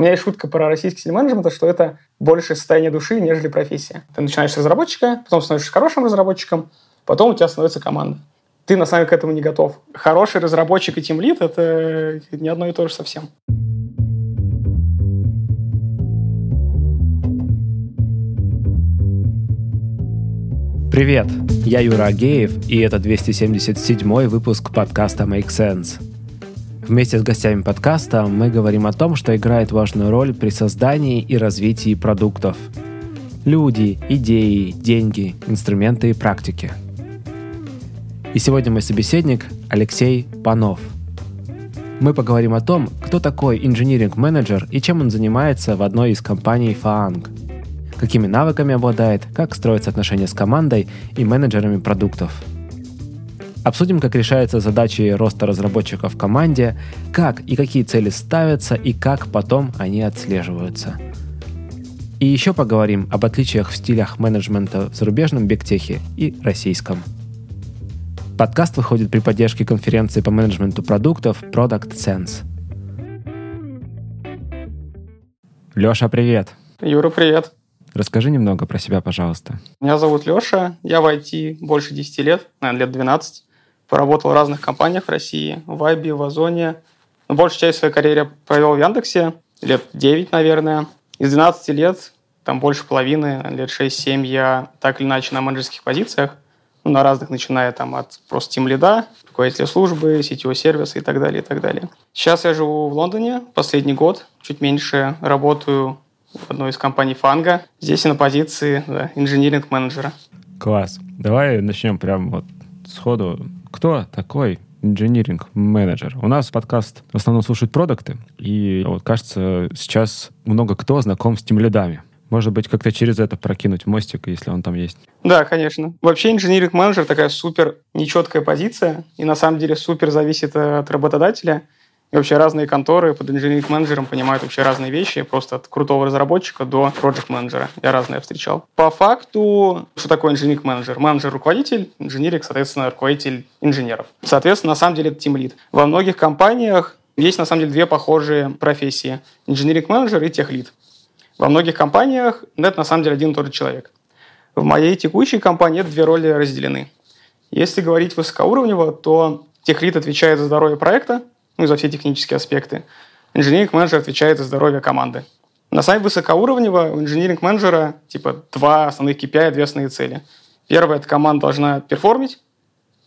У меня есть шутка про российский стиль менеджмента, что это больше состояние души, нежели профессия. Ты начинаешь с разработчика, потом становишься хорошим разработчиком, потом у тебя становится команда. Ты на самом деле к этому не готов. Хороший разработчик и тимлит — это не одно и то же совсем. Привет, я Юра Агеев, и это 277 выпуск подкаста Make Sense. Вместе с гостями подкаста мы говорим о том, что играет важную роль при создании и развитии продуктов. Люди, идеи, деньги, инструменты и практики. И сегодня мой собеседник Алексей Панов. Мы поговорим о том, кто такой инжиниринг-менеджер и чем он занимается в одной из компаний Faang, какими навыками обладает, как строятся отношения с командой и менеджерами продуктов – Обсудим, как решаются задачи роста разработчиков в команде, как и какие цели ставятся и как потом они отслеживаются. И еще поговорим об отличиях в стилях менеджмента в зарубежном бигтехе и российском. Подкаст выходит при поддержке конференции по менеджменту продуктов Product Sense. Леша, привет. Юра, привет. Расскажи немного про себя, пожалуйста. Меня зовут Леша, я в IT больше 10 лет, наверное, лет 12. Поработал в разных компаниях в России, в Вайбе, в Озоне. Но большую часть своей карьеры провел в Яндексе, лет 9, наверное. Из 12 лет, там больше половины, лет 6-7 я так или иначе на менеджерских позициях, ну, на разных, начиная там от просто тем лида, руководителя службы, сетевого сервиса и так далее, и так далее. Сейчас я живу в Лондоне, последний год, чуть меньше работаю в одной из компаний Фанга. Здесь я на позиции да, инжиниринг-менеджера. Класс. Давай начнем прямо вот сходу кто такой инжиниринг менеджер. У нас подкаст в основном слушают продукты, и вот кажется, сейчас много кто знаком с тем лидами. Может быть, как-то через это прокинуть мостик, если он там есть. Да, конечно. Вообще инжиниринг менеджер такая супер нечеткая позиция, и на самом деле супер зависит от работодателя. И вообще разные конторы под инженеринг-менеджером понимают вообще разные вещи, просто от крутого разработчика до проект-менеджера. Я разные встречал. По факту, что такое инженеринг-менеджер? Менеджер – руководитель, инженерик, соответственно, руководитель инженеров. Соответственно, на самом деле это тимлид. Во многих компаниях есть, на самом деле, две похожие профессии – инженеринг-менеджер и техлид. Во многих компаниях это, на самом деле, один и тот же человек. В моей текущей компании эти две роли разделены. Если говорить высокоуровнево, то техлид отвечает за здоровье проекта, ну и за все технические аспекты. Инженеринг-менеджер отвечает за здоровье команды. На самом высокоуровневого у инженеринг-менеджера типа два основных KPI, две основные цели. Первое – это команда должна перформить,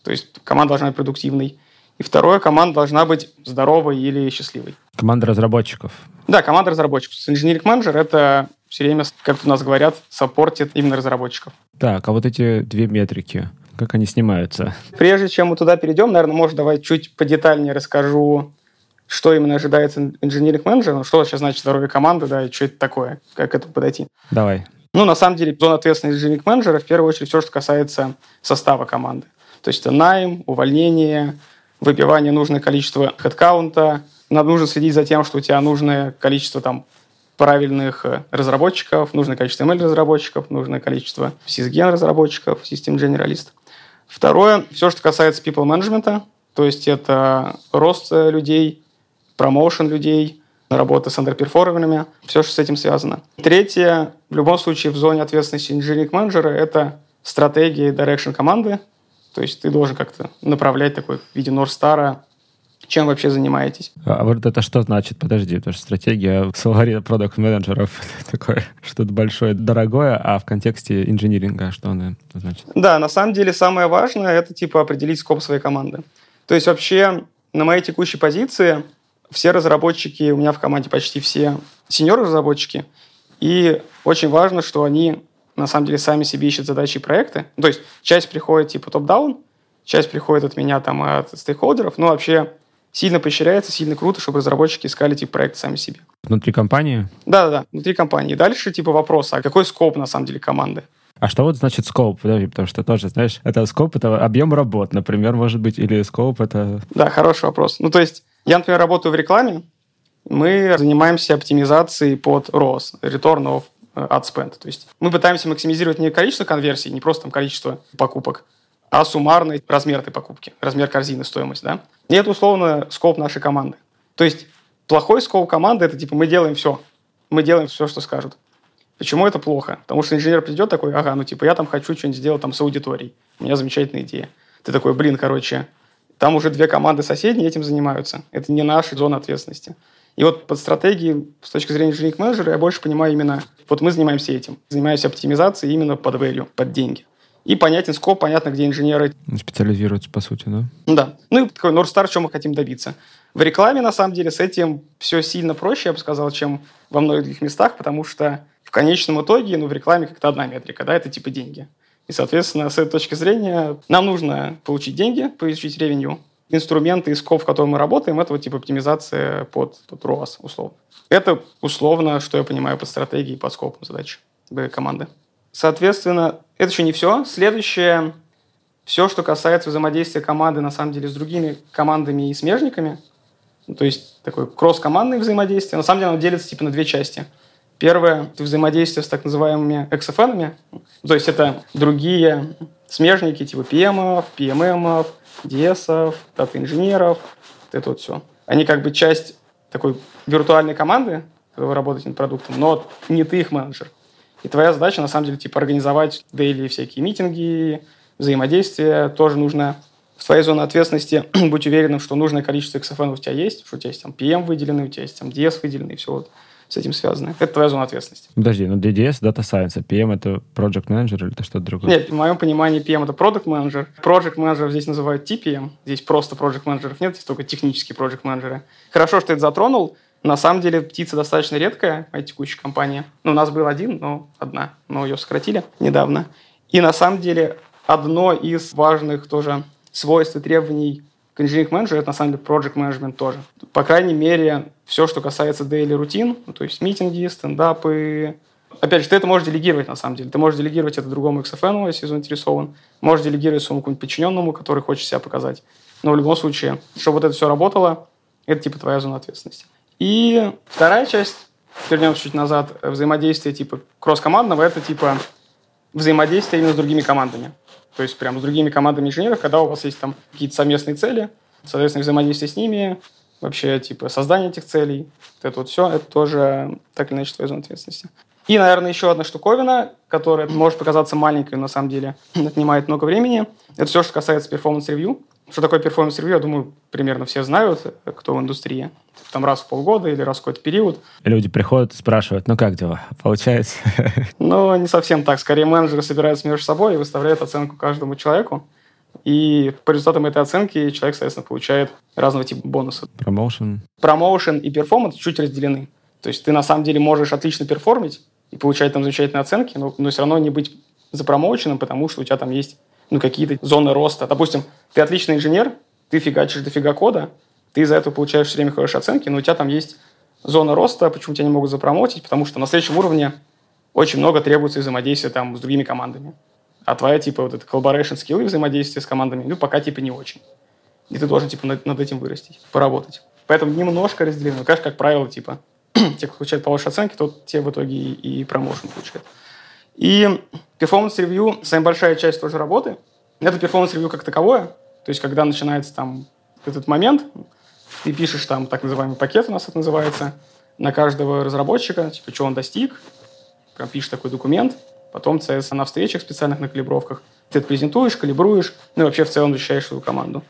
то есть команда должна быть продуктивной. И второе – команда должна быть здоровой или счастливой. Команда разработчиков. Да, команда разработчиков. Инженеринг-менеджер – это все время, как у нас говорят, саппортит именно разработчиков. Так, а вот эти две метрики – как они снимаются? Прежде чем мы туда перейдем, наверное, может, давай чуть подетальнее расскажу, что именно ожидается инженеринг менеджера, ну, что вообще значит здоровье команды, да, и что это такое, как к этому подойти. Давай. Ну, на самом деле, зона ответственности инженеринг менеджера в первую очередь все, что касается состава команды. То есть это найм, увольнение, выбивание нужное количество хедкаунта. Надо нужно следить за тем, что у тебя нужное количество там правильных э, разработчиков, нужное количество ML-разработчиков, нужное количество сисген-разработчиков, систем-генералистов. Второе, все, что касается people менеджмента, то есть это рост людей, промоушен людей, работа с андерперформерами, все, что с этим связано. Третье, в любом случае в зоне ответственности инженеринг-менеджера это стратегия и direction команды, то есть ты должен как-то направлять такой в виде Норстара чем вообще занимаетесь. А вот это что значит? Подожди, потому что стратегия в словаре продукт менеджеров такое что-то большое, дорогое, а в контексте инжиниринга что оно значит? Да, на самом деле самое важное это типа определить скоп своей команды. То есть вообще на моей текущей позиции все разработчики, у меня в команде почти все сеньор-разработчики, и очень важно, что они на самом деле сами себе ищут задачи и проекты. То есть часть приходит типа топ-даун, часть приходит от меня там от стейкхолдеров, но вообще сильно поощряется, сильно круто, чтобы разработчики искали типа проект сами себе. Внутри компании? Да-да-да, внутри компании. Дальше типа вопрос, а какой скоп на самом деле команды? А что вот значит скоп? Подожди, потому что тоже, знаешь, это скоп, это объем работ, например, может быть, или скоп это... Да, хороший вопрос. Ну, то есть, я, например, работаю в рекламе, мы занимаемся оптимизацией под ROAS, Return of Ad Spend. То есть мы пытаемся максимизировать не количество конверсий, не просто там количество покупок, а суммарный размер этой покупки, размер корзины, стоимость, да. И это условно скоп нашей команды. То есть Плохой скоп команды – это типа мы делаем все. Мы делаем все, что скажут. Почему это плохо? Потому что инженер придет такой, ага, ну типа я там хочу что-нибудь сделать там с аудиторией. У меня замечательная идея. Ты такой, блин, короче, там уже две команды соседние этим занимаются. Это не наша зона ответственности. И вот под стратегией, с точки зрения инженерных менеджера, я больше понимаю именно, вот мы занимаемся этим, занимаемся оптимизацией именно под value, под деньги. И понятен скоп, понятно, где инженеры... Специализируются, по сути, да? Да. Ну и такой North чем мы хотим добиться. В рекламе, на самом деле, с этим все сильно проще, я бы сказал, чем во многих других местах, потому что в конечном итоге, ну, в рекламе как-то одна метрика, да, это типа деньги. И, соответственно, с этой точки зрения нам нужно получить деньги, получить ревеню. Инструменты и скоп, в котором мы работаем, это вот типа оптимизация под, под ROAS, условно. Это условно, что я понимаю под стратегией, под скопом задач команды. Соответственно, это еще не все. Следующее, все, что касается взаимодействия команды, на самом деле, с другими командами и смежниками, ну, то есть такое кросс-командное взаимодействие, на самом деле оно делится типа на две части. Первое – это взаимодействие с так называемыми XFN, то есть это другие смежники типа PM, PMM, DS, дата-инженеров, вот это вот все. Они как бы часть такой виртуальной команды, когда вы работаете над продуктом, но не ты их менеджер. И твоя задача, на самом деле, типа организовать дейли всякие митинги, взаимодействия. Тоже нужно в твоей зоне ответственности быть уверенным, что нужное количество XFN у тебя есть, что у тебя есть там PM выделенный, у тебя есть там DS выделенный, и все вот с этим связано. Это твоя зона ответственности. Подожди, ну DDS — Data Science, а PM — это Project Manager или это что-то другое? Нет, в моем понимании PM — это Product Manager. Project Manager здесь называют TPM. Здесь просто Project Manager нет, здесь только технические Project Manager. Хорошо, что ты это затронул. На самом деле птица достаточно редкая, моя текущая компания. Ну, у нас был один, но одна, но ее сократили недавно. И на самом деле одно из важных тоже свойств и требований к инженеринг менеджеру это на самом деле project management тоже. По крайней мере, все, что касается daily рутин, ну, то есть митинги, стендапы. Опять же, ты это можешь делегировать на самом деле. Ты можешь делегировать это другому XFN, если заинтересован. Можешь делегировать своему какому-нибудь подчиненному, который хочет себя показать. Но в любом случае, чтобы вот это все работало, это типа твоя зона ответственности. И вторая часть, вернемся чуть назад, взаимодействие типа кросс-командного, это типа взаимодействие именно с другими командами. То есть прям с другими командами инженеров, когда у вас есть там какие-то совместные цели, соответственно, взаимодействие с ними, вообще типа создание этих целей, вот это вот все, это тоже так или иначе твоя зона ответственности. И, наверное, еще одна штуковина, которая может показаться маленькой, но на самом деле отнимает много времени, это все, что касается перформанс-ревью. Что такое перформанс-ревью, я думаю, примерно все знают, кто в индустрии. Там раз в полгода или раз в какой-то период. Люди приходят и спрашивают, ну как дела, получается? Ну, не совсем так. Скорее, менеджеры собираются между собой и выставляют оценку каждому человеку. И по результатам этой оценки человек, соответственно, получает разного типа бонусы. Промоушен. Промоушен и перформанс чуть разделены. То есть ты на самом деле можешь отлично перформить и получать там замечательные оценки, но, но все равно не быть запромоученным, потому что у тебя там есть ну, какие-то зоны роста. Допустим, ты отличный инженер, ты фигачишь дофига кода, ты из-за этого получаешь все время хорошие оценки, но у тебя там есть зона роста, почему тебя не могут запромотить, потому что на следующем уровне очень много требуется взаимодействия там с другими командами. А твоя, типа, вот это collaboration скиллы взаимодействия с командами, ну, пока, типа, не очень. И ты должен, типа, над, над этим вырастить, поработать. Поэтому немножко разделено. Конечно, как правило, типа, те, кто получает повыше оценки, тот те в итоге и, и промоушен получают. И перформанс-ревью, самая большая часть тоже работы, это перформанс-ревью как таковое. То есть, когда начинается там этот момент, ты пишешь там так называемый пакет, у нас это называется, на каждого разработчика, типа, что он достиг, пишешь такой документ, потом, соответственно, на встречах специальных, на калибровках, ты это презентуешь, калибруешь, ну и вообще в целом защищаешь свою команду.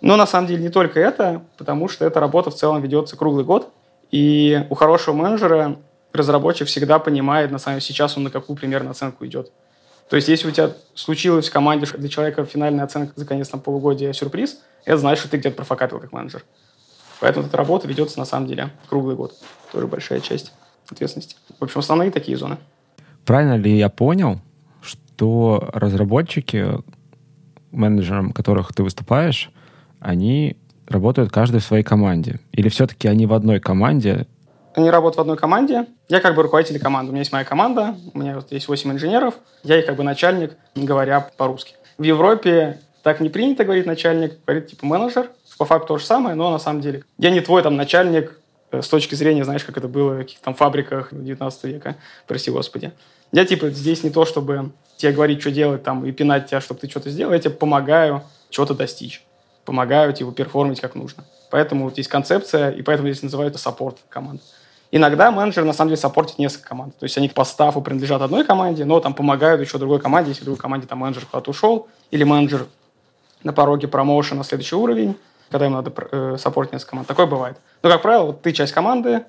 Но на самом деле не только это, потому что эта работа в целом ведется круглый год, и у хорошего менеджера разработчик всегда понимает, на самом деле, сейчас он на какую примерно оценку идет. То есть, если у тебя случилось в команде для человека финальная оценка за конец там, полугодия сюрприз, это значит, что ты где-то профокапил как менеджер. Поэтому эта работа ведется на самом деле круглый год. Тоже большая часть ответственности. В общем, основные такие зоны. Правильно ли я понял, что разработчики, менеджером которых ты выступаешь, они работают каждый в своей команде? Или все-таки они в одной команде? Они работают в одной команде. Я как бы руководитель команды. У меня есть моя команда, у меня вот есть 8 инженеров. Я их как бы начальник, говоря по-русски. В Европе так не принято говорить начальник, говорит типа менеджер. По факту то же самое, но на самом деле я не твой там начальник э, с точки зрения, знаешь, как это было в каких-то там фабриках 19 века, прости господи. Я типа здесь не то, чтобы тебе говорить, что делать там и пинать тебя, чтобы ты что-то сделал, я тебе помогаю что-то достичь. Помогаю типа перформить как нужно. Поэтому вот есть концепция, и поэтому здесь называют это support команд. Иногда менеджер на самом деле саппортит несколько команд. То есть они по стафу принадлежат одной команде, но там помогают еще другой команде, если другой команде там менеджер куда-то ушел, или менеджер на пороге промоушена на следующий уровень, когда им надо э, саппортить несколько команд. Такое бывает. Но, как правило, вот ты часть команды,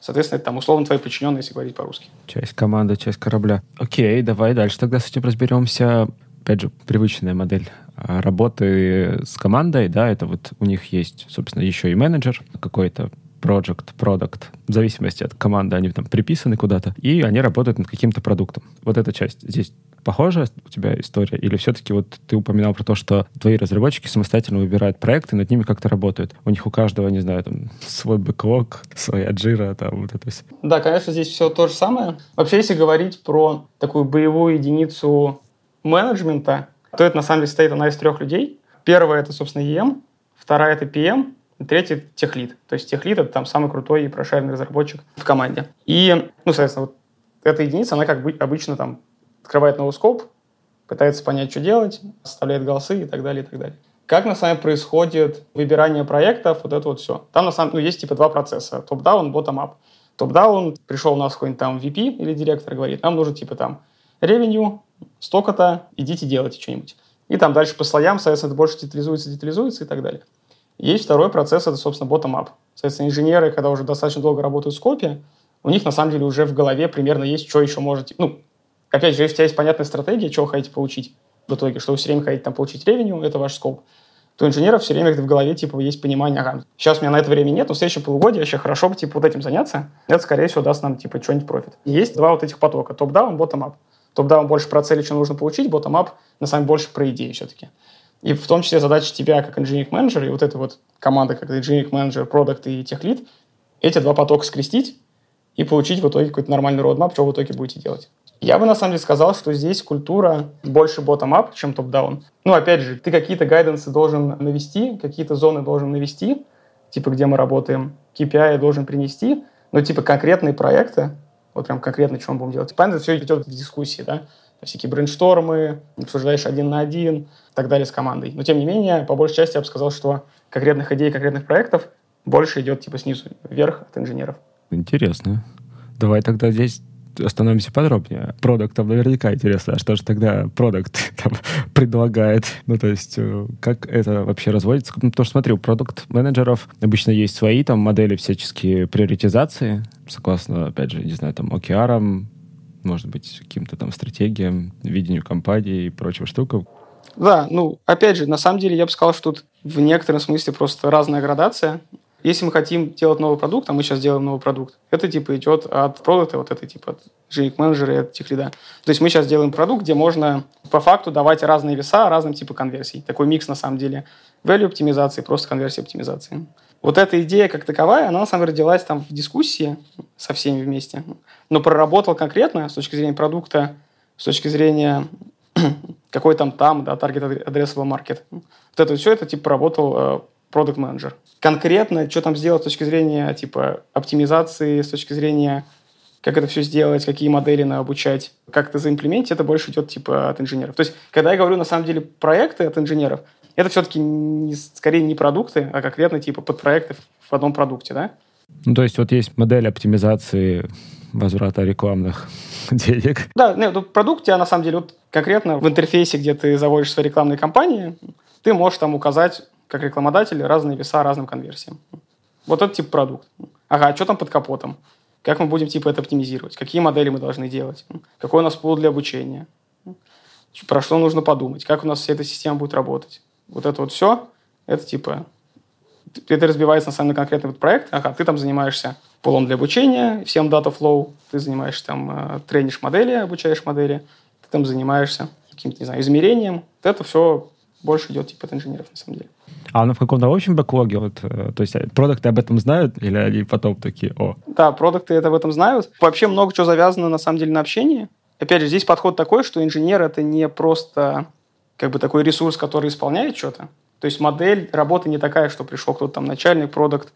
соответственно, это там условно твои подчиненные, если говорить по-русски. Часть команды, часть корабля. Окей, давай дальше тогда с этим разберемся. Опять же, привычная модель а, работы с командой, да, это вот у них есть, собственно, еще и менеджер какой-то, project, product, в зависимости от команды, они там приписаны куда-то, и они работают над каким-то продуктом. Вот эта часть здесь похожая у тебя история? Или все-таки вот ты упоминал про то, что твои разработчики самостоятельно выбирают проекты, над ними как-то работают? У них у каждого, не знаю, там свой бэклог, своя джира, там вот это все. Да, конечно, здесь все то же самое. Вообще, если говорить про такую боевую единицу менеджмента, то это на самом деле состоит она из трех людей. Первая — это, собственно, EM, вторая — это PM, Третий — техлит. То есть техлит — это там самый крутой и прошаренный разработчик в команде. И, ну, соответственно, вот эта единица, она как бы обычно там открывает новый скоп, пытается понять, что делать, составляет голосы и так далее, и так далее. Как на самом деле происходит выбирание проектов, вот это вот все. Там на самом ну, есть типа два процесса. Топ-даун, ботtom-ап. Топ-даун, пришел у нас какой-нибудь там VP или директор, говорит, нам нужно типа там ревеню, столько-то, идите делайте что-нибудь. И там дальше по слоям, соответственно, это больше детализуется, детализуется и так далее. Есть второй процесс, это, собственно, bottom-up. Соответственно, инженеры, когда уже достаточно долго работают в скопе, у них, на самом деле, уже в голове примерно есть, что еще можете... Ну, опять же, если у тебя есть понятная стратегия, чего хотите получить в итоге, что вы все время хотите там получить ревеню, это ваш скоп, то у инженеров все время в голове, типа, есть понимание, ага, сейчас у меня на это времени нет, но в следующем полугодии вообще хорошо бы, типа, вот этим заняться, это, скорее всего, даст нам, типа, что-нибудь профит. Есть два вот этих потока, топ-даун, bottom-up. Топ-даун больше про цели, что нужно получить, bottom-up, на самом деле, больше про идеи все-таки. И в том числе задача тебя как инженеринг-менеджера и вот эта вот команда как инженеринг-менеджер, продукт и техлит, эти два потока скрестить и получить в итоге какой-то нормальный родмап, что в итоге будете делать. Я бы на самом деле сказал, что здесь культура больше bottom-up, чем топ-даун. Ну, опять же, ты какие-то гайденсы должен навести, какие-то зоны должен навести, типа где мы работаем, KPI должен принести, но типа конкретные проекты, вот прям конкретно, что мы будем делать. Понятно, все идет в дискуссии, да, всякие брейнштормы, обсуждаешь один на один и так далее с командой. Но, тем не менее, по большей части я бы сказал, что конкретных идей, конкретных проектов больше идет типа снизу вверх от инженеров. Интересно. Давай тогда здесь остановимся подробнее. Продуктом наверняка интересно, а что же тогда продукт там предлагает? Ну, то есть, э, как это вообще разводится? Ну, потому что, смотри, у продукт-менеджеров обычно есть свои там модели всяческие приоритизации, согласно, опять же, не знаю, там, OKR, может быть, каким-то там стратегиям, видению компании и прочим штукам. Да, ну, опять же, на самом деле я бы сказал, что тут в некотором смысле просто разная градация. Если мы хотим делать новый продукт, а мы сейчас делаем новый продукт, это типа идет от продукта, вот это типа от инженеринг менеджера и от техлида. То есть мы сейчас делаем продукт, где можно по факту давать разные веса разным типа конверсий. Такой микс на самом деле value оптимизации, просто конверсии оптимизации. Вот эта идея как таковая, она на самом деле родилась там в дискуссии со всеми вместе, но проработал конкретно с точки зрения продукта, с точки зрения какой там там, да, target addressable market. Вот это все это типа работал продукт э, менеджер. Конкретно, что там сделать с точки зрения типа оптимизации, с точки зрения как это все сделать, какие модели на обучать, как это заимплементить, это больше идет типа от инженеров. То есть, когда я говорю на самом деле проекты от инженеров, это все-таки не, скорее не продукты, а конкретно типа подпроекты в одном продукте, да? Ну, то есть вот есть модель оптимизации возврата рекламных денег. Да, нет, ну, продукт тебя на самом деле вот конкретно в интерфейсе, где ты заводишь свои рекламные кампании, ты можешь там указать как рекламодатель разные веса разным конверсиям. Вот это тип продукт. Ага, а что там под капотом? Как мы будем типа это оптимизировать? Какие модели мы должны делать? Какой у нас пул для обучения? Про что нужно подумать? Как у нас вся эта система будет работать? Вот это вот все, это типа это разбивается на самый конкретный вот проект. Ага, ты там занимаешься полом для обучения, всем data flow, ты занимаешься там, э, тренишь модели, обучаешь модели, ты там занимаешься каким-то, не знаю, измерением. Вот это все больше идет типа от инженеров, на самом деле. А оно в каком-то общем бэклоге? Вот, э, то есть продукты об этом знают или они потом такие, о? Да, продукты это об этом знают. Вообще много чего завязано, на самом деле, на общении. Опять же, здесь подход такой, что инженер — это не просто как бы такой ресурс, который исполняет что-то. То есть модель работы не такая, что пришел кто-то там начальник, продукт,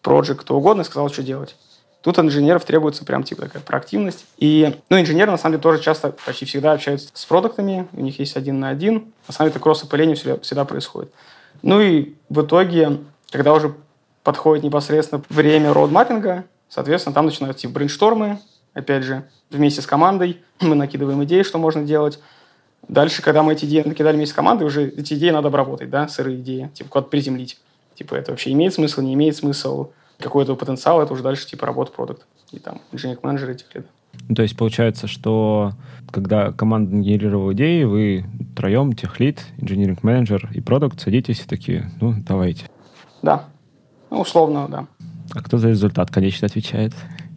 проект, кто угодно и сказал, что делать. Тут инженеров требуется прям типа такая проактивность. И, ну, инженеры, на самом деле, тоже часто, почти всегда общаются с продуктами, у них есть один на один. На самом деле, это кросс-опыление всегда, всегда происходит. Ну и в итоге, когда уже подходит непосредственно время родмаппинга, соответственно, там начинаются типа брейнштормы, опять же, вместе с командой мы накидываем идеи, что можно делать. Дальше, когда мы эти идеи накидали вместе с командой, уже эти идеи надо обработать, да, сырые идеи, типа куда-то приземлить. Типа это вообще имеет смысл, не имеет смысл, какой-то потенциал, это уже дальше типа работа продукт и там инженеринг менеджер этих лет. Ну, то есть получается, что когда команда генерировала идеи, вы троем, техлит, инженеринг менеджер и продукт садитесь и такие, ну, давайте. Да. Ну, условно, да. А кто за результат, конечно, отвечает?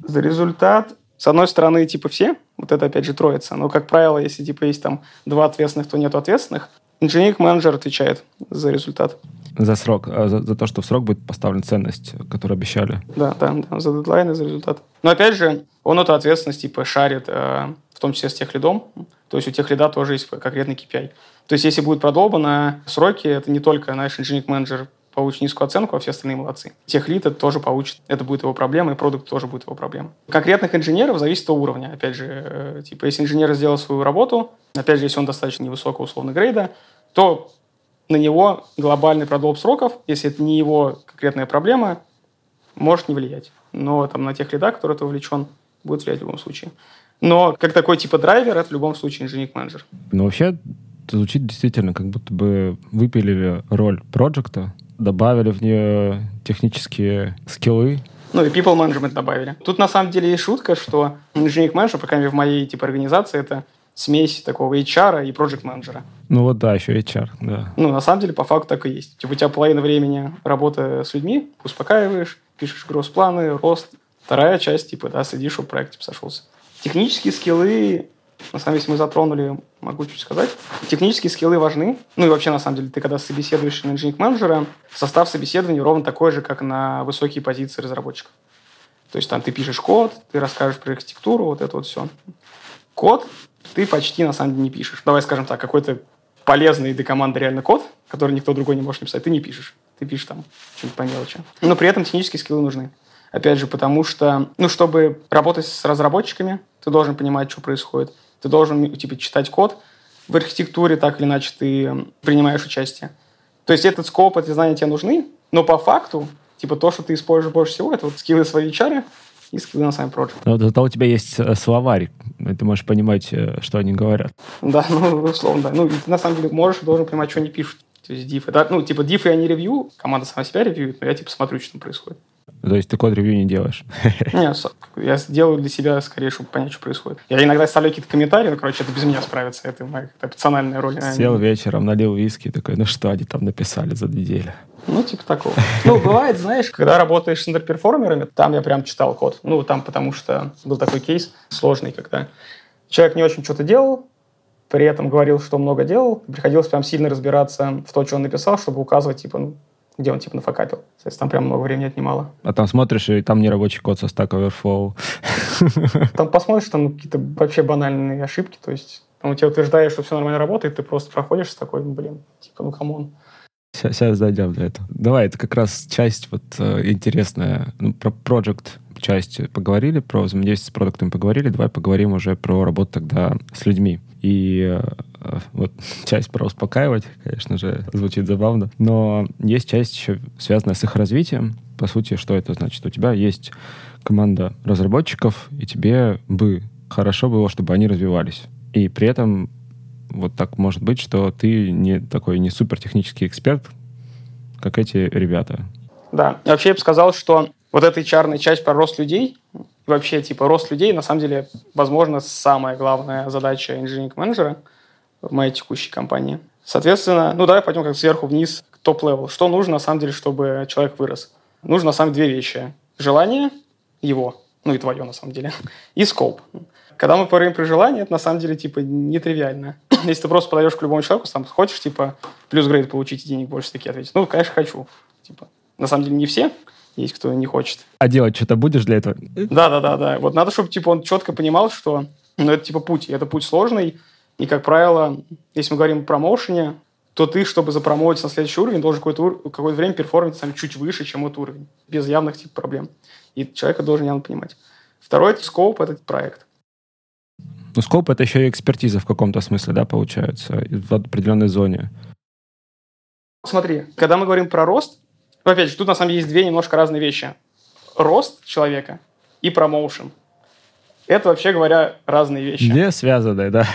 За результат, с одной стороны, типа все, вот это опять же троица, но, как правило, если типа есть там два ответственных, то нет ответственных, инженеринг менеджер отвечает за результат. За срок, а за, за то, что в срок будет поставлена ценность, которую обещали. Да, да, да, за дедлайн и за результат. Но опять же, он эту ответственность типа шарит, э, в том числе с тех лидом. То есть у тех лида тоже есть конкретный KPI. То есть если будет продолбано сроки, это не только наш инженеринг менеджер получит низкую оценку, а все остальные молодцы. Тех лид это тоже получит, это будет его проблема, и продукт тоже будет его проблема. Конкретных инженеров зависит от уровня. Опять же, э, типа, если инженер сделал свою работу, опять же, если он достаточно невысокого условно грейда, то на него глобальный продолб сроков, если это не его конкретная проблема, может не влиять. Но там на тех лидах, который это увлечен, будет влиять в любом случае. Но как такой типа драйвер, это в любом случае инженеринг-менеджер. Ну, вообще, звучит действительно, как будто бы выпилили роль проекта, добавили в нее технические скиллы, ну и people management добавили. Тут на самом деле есть шутка, что инженеринг менеджер, по крайней мере, в моей типа организации, это смесь такого HR и project менеджера. Ну вот да, еще HR, да. Ну, на самом деле, по факту так и есть. Типа у тебя половина времени работа с людьми, успокаиваешь, пишешь гроз-планы, рост. Вторая часть, типа, да, следишь, чтобы проект типа, сошелся. Технические скиллы, на самом деле, если мы затронули, могу чуть сказать. Технические скиллы важны. Ну и вообще, на самом деле, ты когда собеседуешь на инженеринг-менеджера, состав собеседования ровно такой же, как на высокие позиции разработчиков. То есть там ты пишешь код, ты расскажешь про архитектуру, вот это вот все. Код ты почти на самом деле не пишешь. Давай скажем так, какой-то полезный для команды реально код, который никто другой не может написать, ты не пишешь. Ты пишешь там что-нибудь по мелочи. Но при этом технические скиллы нужны. Опять же, потому что, ну, чтобы работать с разработчиками, ты должен понимать, что происходит. Ты должен, типа, читать код. В архитектуре так или иначе ты принимаешь участие. То есть этот скоп, эти знания тебе нужны, но по факту, типа, то, что ты используешь больше всего, это вот скиллы своей HR, и скиллы на сами проект. Но зато у тебя есть э, словарь, ты можешь понимать, э, что они говорят. Да, ну, условно, да. Ну, ты на самом деле можешь, должен понимать, что они пишут. То есть дифы, да, ну, типа дифы они ревью, команда сама себя ревьюет, но я, типа, смотрю, что там происходит. То есть ты код-ревью не делаешь? Нет, я делаю для себя скорее, чтобы понять, что происходит. Я иногда ставлю какие-то комментарии, но, короче, это без меня справится. Это моя опциональная роль. Сел вечером, налил виски, такой, ну что они там написали за неделю? Ну, типа такого. Ну, бывает, знаешь, когда работаешь с интерперформерами, там я прям читал код. Ну, там потому что был такой кейс сложный, когда человек не очень что-то делал, при этом говорил, что много делал, приходилось прям сильно разбираться в то, что он написал, чтобы указывать, типа, ну, где он типа нафакапил. Соответственно, там прям много времени отнимало. А там смотришь, и там не рабочий код со Stack Overflow. Там посмотришь, там какие-то вообще банальные ошибки, то есть там у тебя утверждают, что все нормально работает, ты просто проходишь с такой, блин, типа, ну come on. Сейчас, сейчас дойдем до этого. Давай, это как раз часть вот э, интересная. Ну, про project часть поговорили, про взаимодействие с продуктами поговорили, давай поговорим уже про работу тогда с людьми. И э, вот часть про успокаивать, конечно же, звучит забавно, но есть часть еще связанная с их развитием. По сути, что это значит? У тебя есть команда разработчиков, и тебе бы хорошо было, чтобы они развивались. И при этом вот так может быть, что ты не такой не супер технический эксперт, как эти ребята. Да, вообще я бы сказал, что вот эта hr часть про рост людей, вообще, типа, рост людей, на самом деле, возможно, самая главная задача engineering-менеджера в моей текущей компании. Соответственно, ну, давай пойдем как сверху вниз к top level. Что нужно, на самом деле, чтобы человек вырос? Нужно, на самом деле, две вещи. Желание его, ну и твое, на самом деле, и scope. Когда мы говорим про желание, это, на самом деле, типа, нетривиально. Если ты просто подаешь к любому человеку, там, хочешь, типа, плюс грейд получить и денег больше, такой ответит. Ну, конечно, хочу. Типа, на самом деле, не все, есть кто не хочет. А делать что-то будешь для этого? Да, да, да, да. Вот надо, чтобы типа он четко понимал, что ну, это типа путь, это путь сложный. И, как правило, если мы говорим о промоушене, то ты, чтобы запромоутить на следующий уровень, должен какое-то, какое время перформить сам чуть выше, чем этот уровень, без явных типа проблем. И человека должен явно понимать. Второй это скоп, это проект. Ну, скоп — это еще и экспертиза в каком-то смысле, да, получается, в определенной зоне. Смотри, когда мы говорим про рост, опять же, тут на самом деле есть две немножко разные вещи. Рост человека и промоушен. Это, вообще говоря, разные вещи. Не связанные, да.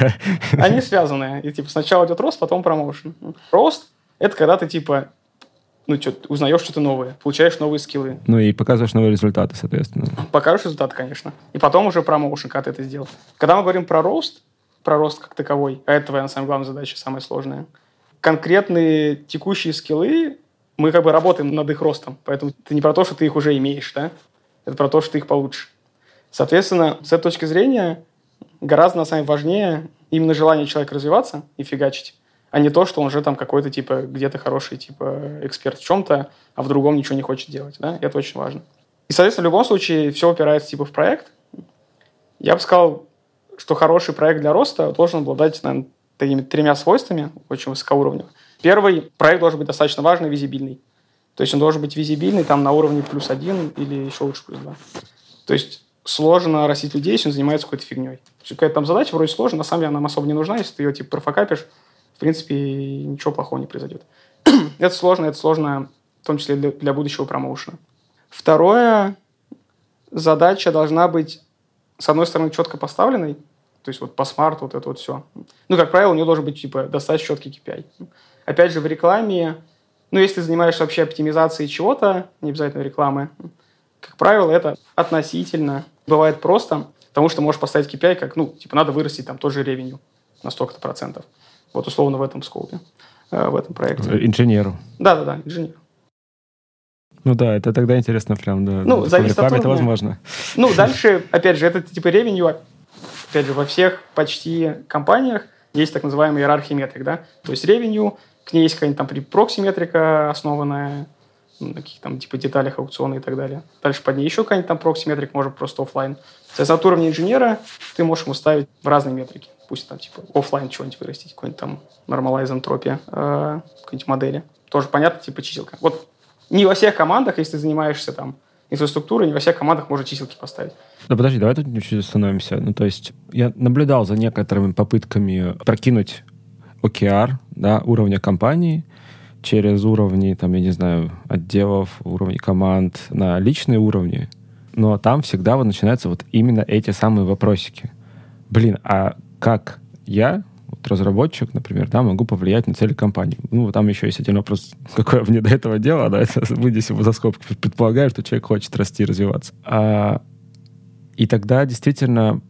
Они связаны. И типа сначала идет рост, потом промоушен. Рост – это когда ты типа ну, что, узнаешь что-то новое, получаешь новые скиллы. Ну и показываешь новые результаты, соответственно. Покажешь результаты, конечно. И потом уже промоушен, когда ты это сделал. Когда мы говорим про рост, про рост как таковой, а это твоя, на самом главная задача, самая сложная, конкретные текущие скиллы, мы как бы работаем над их ростом. Поэтому это не про то, что ты их уже имеешь, да? Это про то, что ты их получишь. Soответственно, с этой точки зрения гораздо, на самом важнее именно желание человека развиваться и фигачить, а не то, что он уже там какой-то, типа, где-то хороший, типа, эксперт в чем-то, а в другом ничего не хочет делать, да, это очень важно. И, соответственно, в любом случае все упирается, типа, в проект. Я бы сказал, что хороший проект для роста должен обладать, наверное, такими тремя свойствами, очень высокоуровневых. Первый, проект должен быть достаточно важный, визибильный. То есть он должен быть визибильный там на уровне плюс один или еще лучше плюс два. То есть сложно растить людей, если он занимается какой-то фигней. Какая-то там задача вроде сложная, на самом деле она нам особо не нужна, если ты ее типа профокапишь, в принципе, ничего плохого не произойдет. это сложно, это сложно, в том числе для, для будущего промоушена. Второе, задача должна быть, с одной стороны, четко поставленной, то есть вот по смарту вот это вот все. Ну, как правило, у нее должен быть, типа, достаточно четкий KPI. Опять же, в рекламе, ну, если ты занимаешься вообще оптимизацией чего-то, не обязательно рекламы, как правило, это относительно бывает просто, потому что можешь поставить KPI, как, ну, типа, надо вырастить там тоже ревеню на столько-то процентов. Вот условно в этом скопе, э, в этом проекте. Инженеру. Да-да-да, инженеру. Ну да, это тогда интересно прям, да. Ну, зависит от это возможно. Ну, дальше, опять же, это типа ревеню, опять же, во всех почти компаниях есть так называемая иерархия метрик, да. То есть ревеню, к ней есть какая-нибудь там прокси-метрика, основанная на каких там типа деталях аукциона и так далее. Дальше под ней еще какая-нибудь там прокси-метрик, может просто офлайн. Соответственно, от уровня инженера ты можешь ему ставить в разные метрики пусть там типа офлайн чего-нибудь вырастить, какой-нибудь там нормалайз энтропия, э, какой-нибудь модели. Тоже понятно, типа чиселка. Вот не во всех командах, если ты занимаешься там инфраструктурой, не во всех командах можно чиселки поставить. Да подожди, давай тут чуть остановимся. Ну, то есть я наблюдал за некоторыми попытками прокинуть OKR, да, уровня компании через уровни, там, я не знаю, отделов, уровни команд на личные уровни. Но там всегда вот начинаются вот именно эти самые вопросики. Блин, а как я, вот разработчик, например, да, могу повлиять на цели компании. Ну, там еще есть один вопрос, какое мне до этого дело, да, это вынесем за скобки. Предполагаю, что человек хочет расти и развиваться. А, и тогда действительно,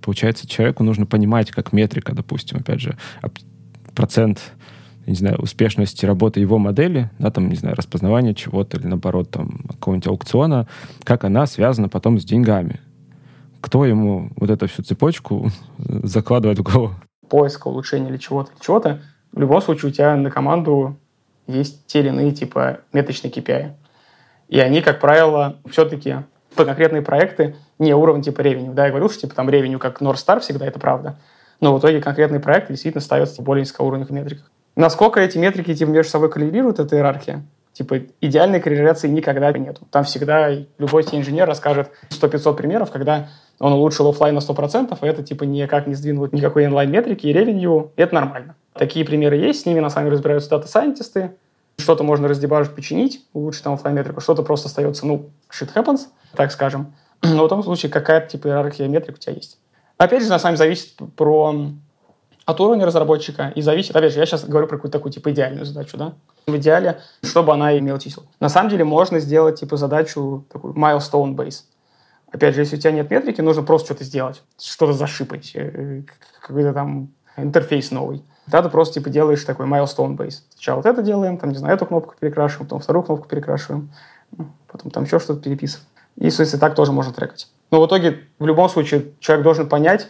получается, человеку нужно понимать, как метрика, допустим, опять же, процент не знаю, успешности работы его модели, да, там, не знаю, распознавание чего-то или, наоборот, там, какого-нибудь аукциона, как она связана потом с деньгами кто ему вот эту всю цепочку закладывает в голову? Поиск, улучшение или чего-то, чего-то. В любом случае у тебя на команду есть те или иные типа меточные KPI. И они, как правило, все-таки по конкретные проекты не уровень типа ревеню. Да, я говорю, что типа там ревеню как North Star всегда, это правда. Но в итоге конкретный проект действительно ставится в более низкоуровневых метриках. Насколько эти метрики типа, между собой коррелируют, эта иерархия? Типа идеальной корреляции никогда нету. Там всегда любой инженер расскажет 100-500 примеров, когда он улучшил офлайн на 100%, и это типа никак не сдвинуло никакой онлайн-метрики и ревенью, это нормально. Такие примеры есть, с ними на самом деле разбираются дата-сайентисты, что-то можно раздебажить, починить, улучшить там офлайн метрику, что-то просто остается, ну, shit happens, так скажем. Но в том случае какая-то типа иерархия метрик у тебя есть. Опять же, на самом деле зависит про от уровня разработчика и зависит, опять же, я сейчас говорю про какую-то такую типа идеальную задачу, да, в идеале, чтобы она имела чисел. На самом деле можно сделать типа задачу такую milestone base. Опять же, если у тебя нет метрики, нужно просто что-то сделать, что-то зашипать, э, какой-то там интерфейс новый. Тогда ты просто типа делаешь такой milestone base. Сначала вот это делаем, там, не знаю, эту кнопку перекрашиваем, потом вторую кнопку перекрашиваем, потом там еще что-то переписываем. И, соответственно, так тоже можно трекать. Но в итоге, в любом случае, человек должен понять,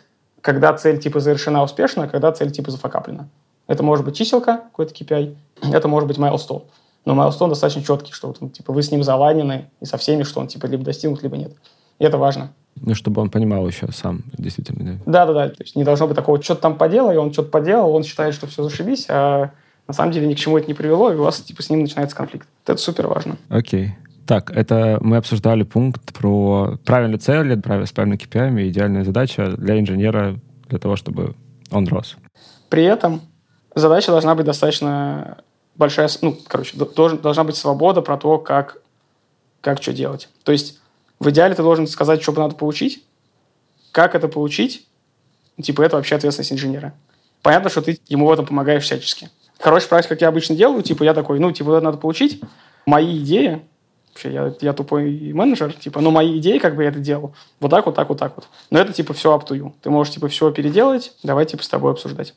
когда цель типа завершена успешно, а когда цель типа зафакаплена. Это может быть чиселка, какой-то KPI, это может быть milestone. Но milestone достаточно четкий, что вот, типа, вы с ним заланены и со всеми, что он типа либо достигнут, либо нет. И это важно. Ну, чтобы он понимал еще сам, действительно. Да, да, да. То есть не должно быть такого, что-то там поделал, и он что-то поделал, он считает, что все зашибись, а на самом деле ни к чему это не привело, и у вас типа с ним начинается конфликт. Это супер важно. Окей. Так, это мы обсуждали пункт про правильные цели, с правильными KPI идеальная задача для инженера для того, чтобы он рос. При этом задача должна быть достаточно большая, ну, короче, должен, должна быть свобода про то, как, как что делать. То есть в идеале ты должен сказать, что надо получить, как это получить, типа это вообще ответственность инженера. Понятно, что ты ему в этом помогаешь всячески. Хорошая практика, как я обычно делаю, типа я такой, ну, типа, это надо получить. Мои идеи, вообще, я, я тупой менеджер, типа, но мои идеи, как бы я это делал, вот так, вот так, вот так вот. Но это, типа, все up to you. Ты можешь, типа, все переделать, давай, типа, с тобой обсуждать.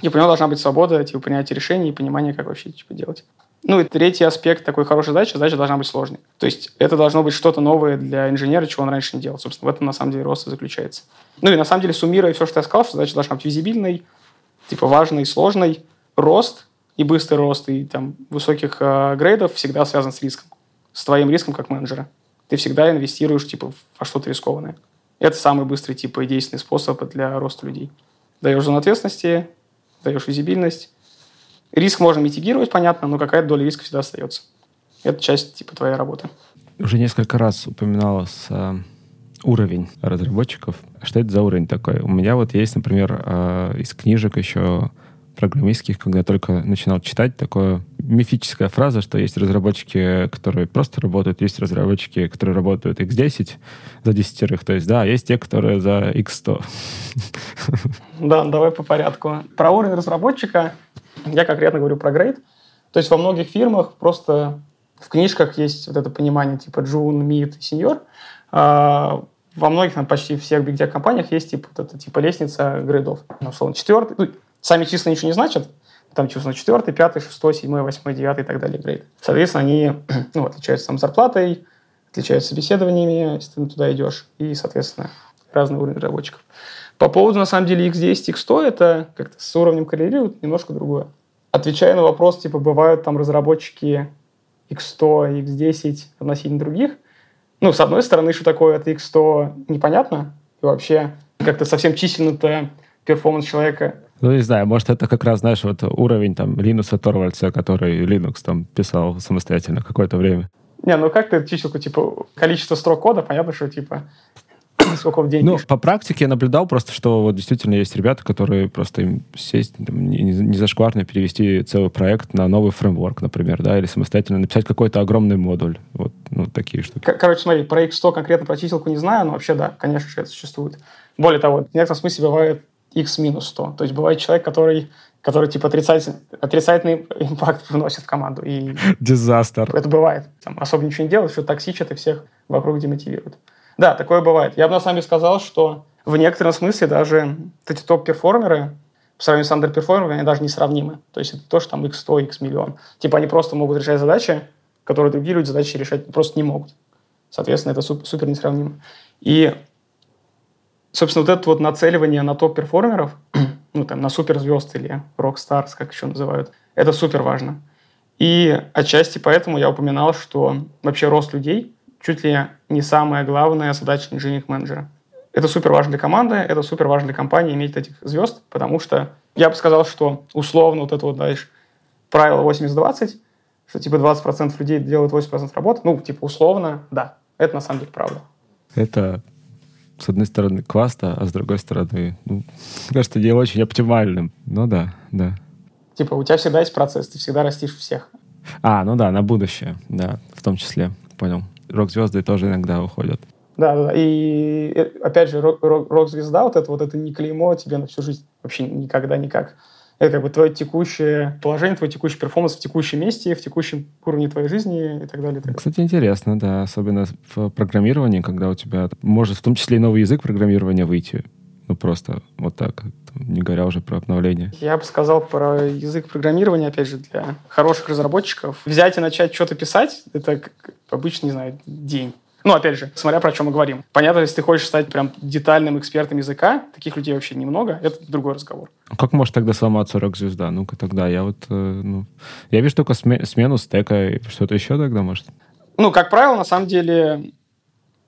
Типа, у него должна быть свобода, типа, принятия решений и понимания, как вообще, типа, делать. Ну и третий аспект такой хорошей задачи, задача должна быть сложной. То есть это должно быть что-то новое для инженера, чего он раньше не делал. Собственно, в этом на самом деле рост и заключается. Ну и на самом деле, суммируя все, что я сказал, что задача должна быть визибильной, типа важной, сложной. Рост и быстрый рост, и там высоких э, грейдов всегда связан с риском. С твоим риском как менеджера. Ты всегда инвестируешь типа во что-то рискованное. Это самый быстрый типа и действенный способ для роста людей. Даешь зону ответственности, даешь визибильность, Риск можно митигировать, понятно, но какая-то доля риска всегда остается. Это часть типа твоей работы. Уже несколько раз упоминалось э, уровень разработчиков. Что это за уровень такой? У меня вот есть, например, э, из книжек еще программистских, когда только начинал читать, такая мифическая фраза, что есть разработчики, которые просто работают, есть разработчики, которые работают x10 за десятерых, то есть, да, есть те, которые за x100. Да, давай по порядку. Про уровень разработчика я конкретно говорю про грейд. То есть во многих фирмах просто в книжках есть вот это понимание типа джун, мид, сеньор. А во многих, там, почти всех биг компаниях есть типа вот эта типа лестница грейдов. Ну, условно, четвертый. Сами числа ничего не значат. Там, число четвертый, пятый, шестой, седьмой, восьмой, девятый и так далее грейд. Соответственно, они ну, отличаются там зарплатой, отличаются собеседованиями, если ты туда идешь, и, соответственно, разный уровень разработчиков. По поводу, на самом деле, X10, X100, это как-то с уровнем коррелирует немножко другое. Отвечая на вопрос, типа, бывают там разработчики X100, X10 относительно других, ну, с одной стороны, что такое это X100, непонятно, и вообще как-то совсем численно-то перформанс человека ну, не знаю, может, это как раз, знаешь, вот уровень там Линуса Торвальца, который Linux там писал самостоятельно какое-то время. Не, ну как ты числку, типа, количество строк кода, понятно, что, типа, сколько в день Ну, по практике я наблюдал просто, что вот действительно есть ребята, которые просто им сесть, там, не, не зашкварно перевести целый проект на новый фреймворк, например, да, или самостоятельно написать какой-то огромный модуль. Вот, ну, такие штуки. Короче, смотри, про X100 конкретно про чиселку не знаю, но вообще, да, конечно же, это существует. Более того, в некотором смысле бывает X минус 100. То есть бывает человек, который который типа отрицательный, отрицательный импакт вносит в команду. И Дизастер. Это бывает. Там особо ничего не делают, все токсичат и всех вокруг демотивируют. Да, такое бывает. Я бы на самом деле сказал, что в некотором смысле даже эти топ-перформеры по сравнению с андерперформерами, они даже несравнимы. То есть это то, что там x100, x миллион. Типа они просто могут решать задачи, которые другие люди задачи решать просто не могут. Соответственно, это супер, супер несравнимо. И, собственно, вот это вот нацеливание на топ-перформеров, ну, там, на суперзвезд или рок-старс, как еще называют, это супер важно. И отчасти поэтому я упоминал, что вообще рост людей чуть ли не самая главная задача инженеринг-менеджера. Это супер важно для команды, это супер важно для компании иметь этих звезд, потому что я бы сказал, что условно вот это вот, знаешь, правило 80-20, что типа 20% людей делают 80% работы, ну, типа условно, да, это на самом деле правда. Это с одной стороны классно, а с другой стороны, ну, кажется, не очень оптимальным. Ну да, да. Типа у тебя всегда есть процесс, ты всегда растишь всех. А, ну да, на будущее, да, в том числе, понял рок-звезды тоже иногда уходят. Да, да, и э, опять же, рок-звезда, вот это вот это не клеймо тебе на всю жизнь, вообще никогда никак. Это как бы твое текущее положение, твой текущий перформанс в текущем месте, в текущем уровне твоей жизни и так далее. И так далее. Кстати, интересно, да, особенно в программировании, когда у тебя может в том числе и новый язык программирования выйти. Ну, просто вот так, не говоря уже про обновление. Я бы сказал про язык программирования, опять же, для хороших разработчиков. Взять и начать что-то писать, это обычно, не знаю, день. Ну, опять же, смотря про чем мы говорим. Понятно, если ты хочешь стать прям детальным экспертом языка, таких людей вообще немного, это другой разговор. А как может тогда сломаться рок-звезда? Ну-ка тогда, я вот, э, ну... Я вижу только смену стека, и что-то еще тогда может? Ну, как правило, на самом деле,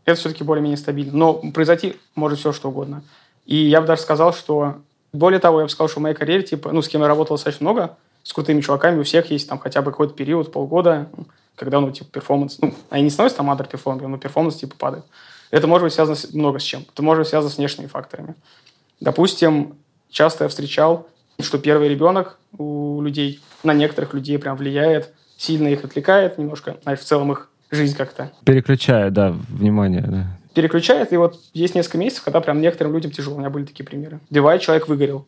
это все-таки более-менее стабильно. Но произойти может все, что угодно. И я бы даже сказал, что... Более того, я бы сказал, что в моей карьере, типа, ну, с кем я работал достаточно много, с крутыми чуваками, у всех есть там хотя бы какой-то период, полгода, когда, ну, типа, перформанс... Ну, они не становятся там under, но перформанс, типа, падает. Это может быть связано с, много с чем. Это может быть связано с внешними факторами. Допустим, часто я встречал что первый ребенок у людей на некоторых людей прям влияет, сильно их отвлекает немножко, знаешь, в целом их жизнь как-то. Переключает, да, внимание, да. Переключает, и вот есть несколько месяцев, когда прям некоторым людям тяжело. У меня были такие примеры. Бывает, человек выгорел.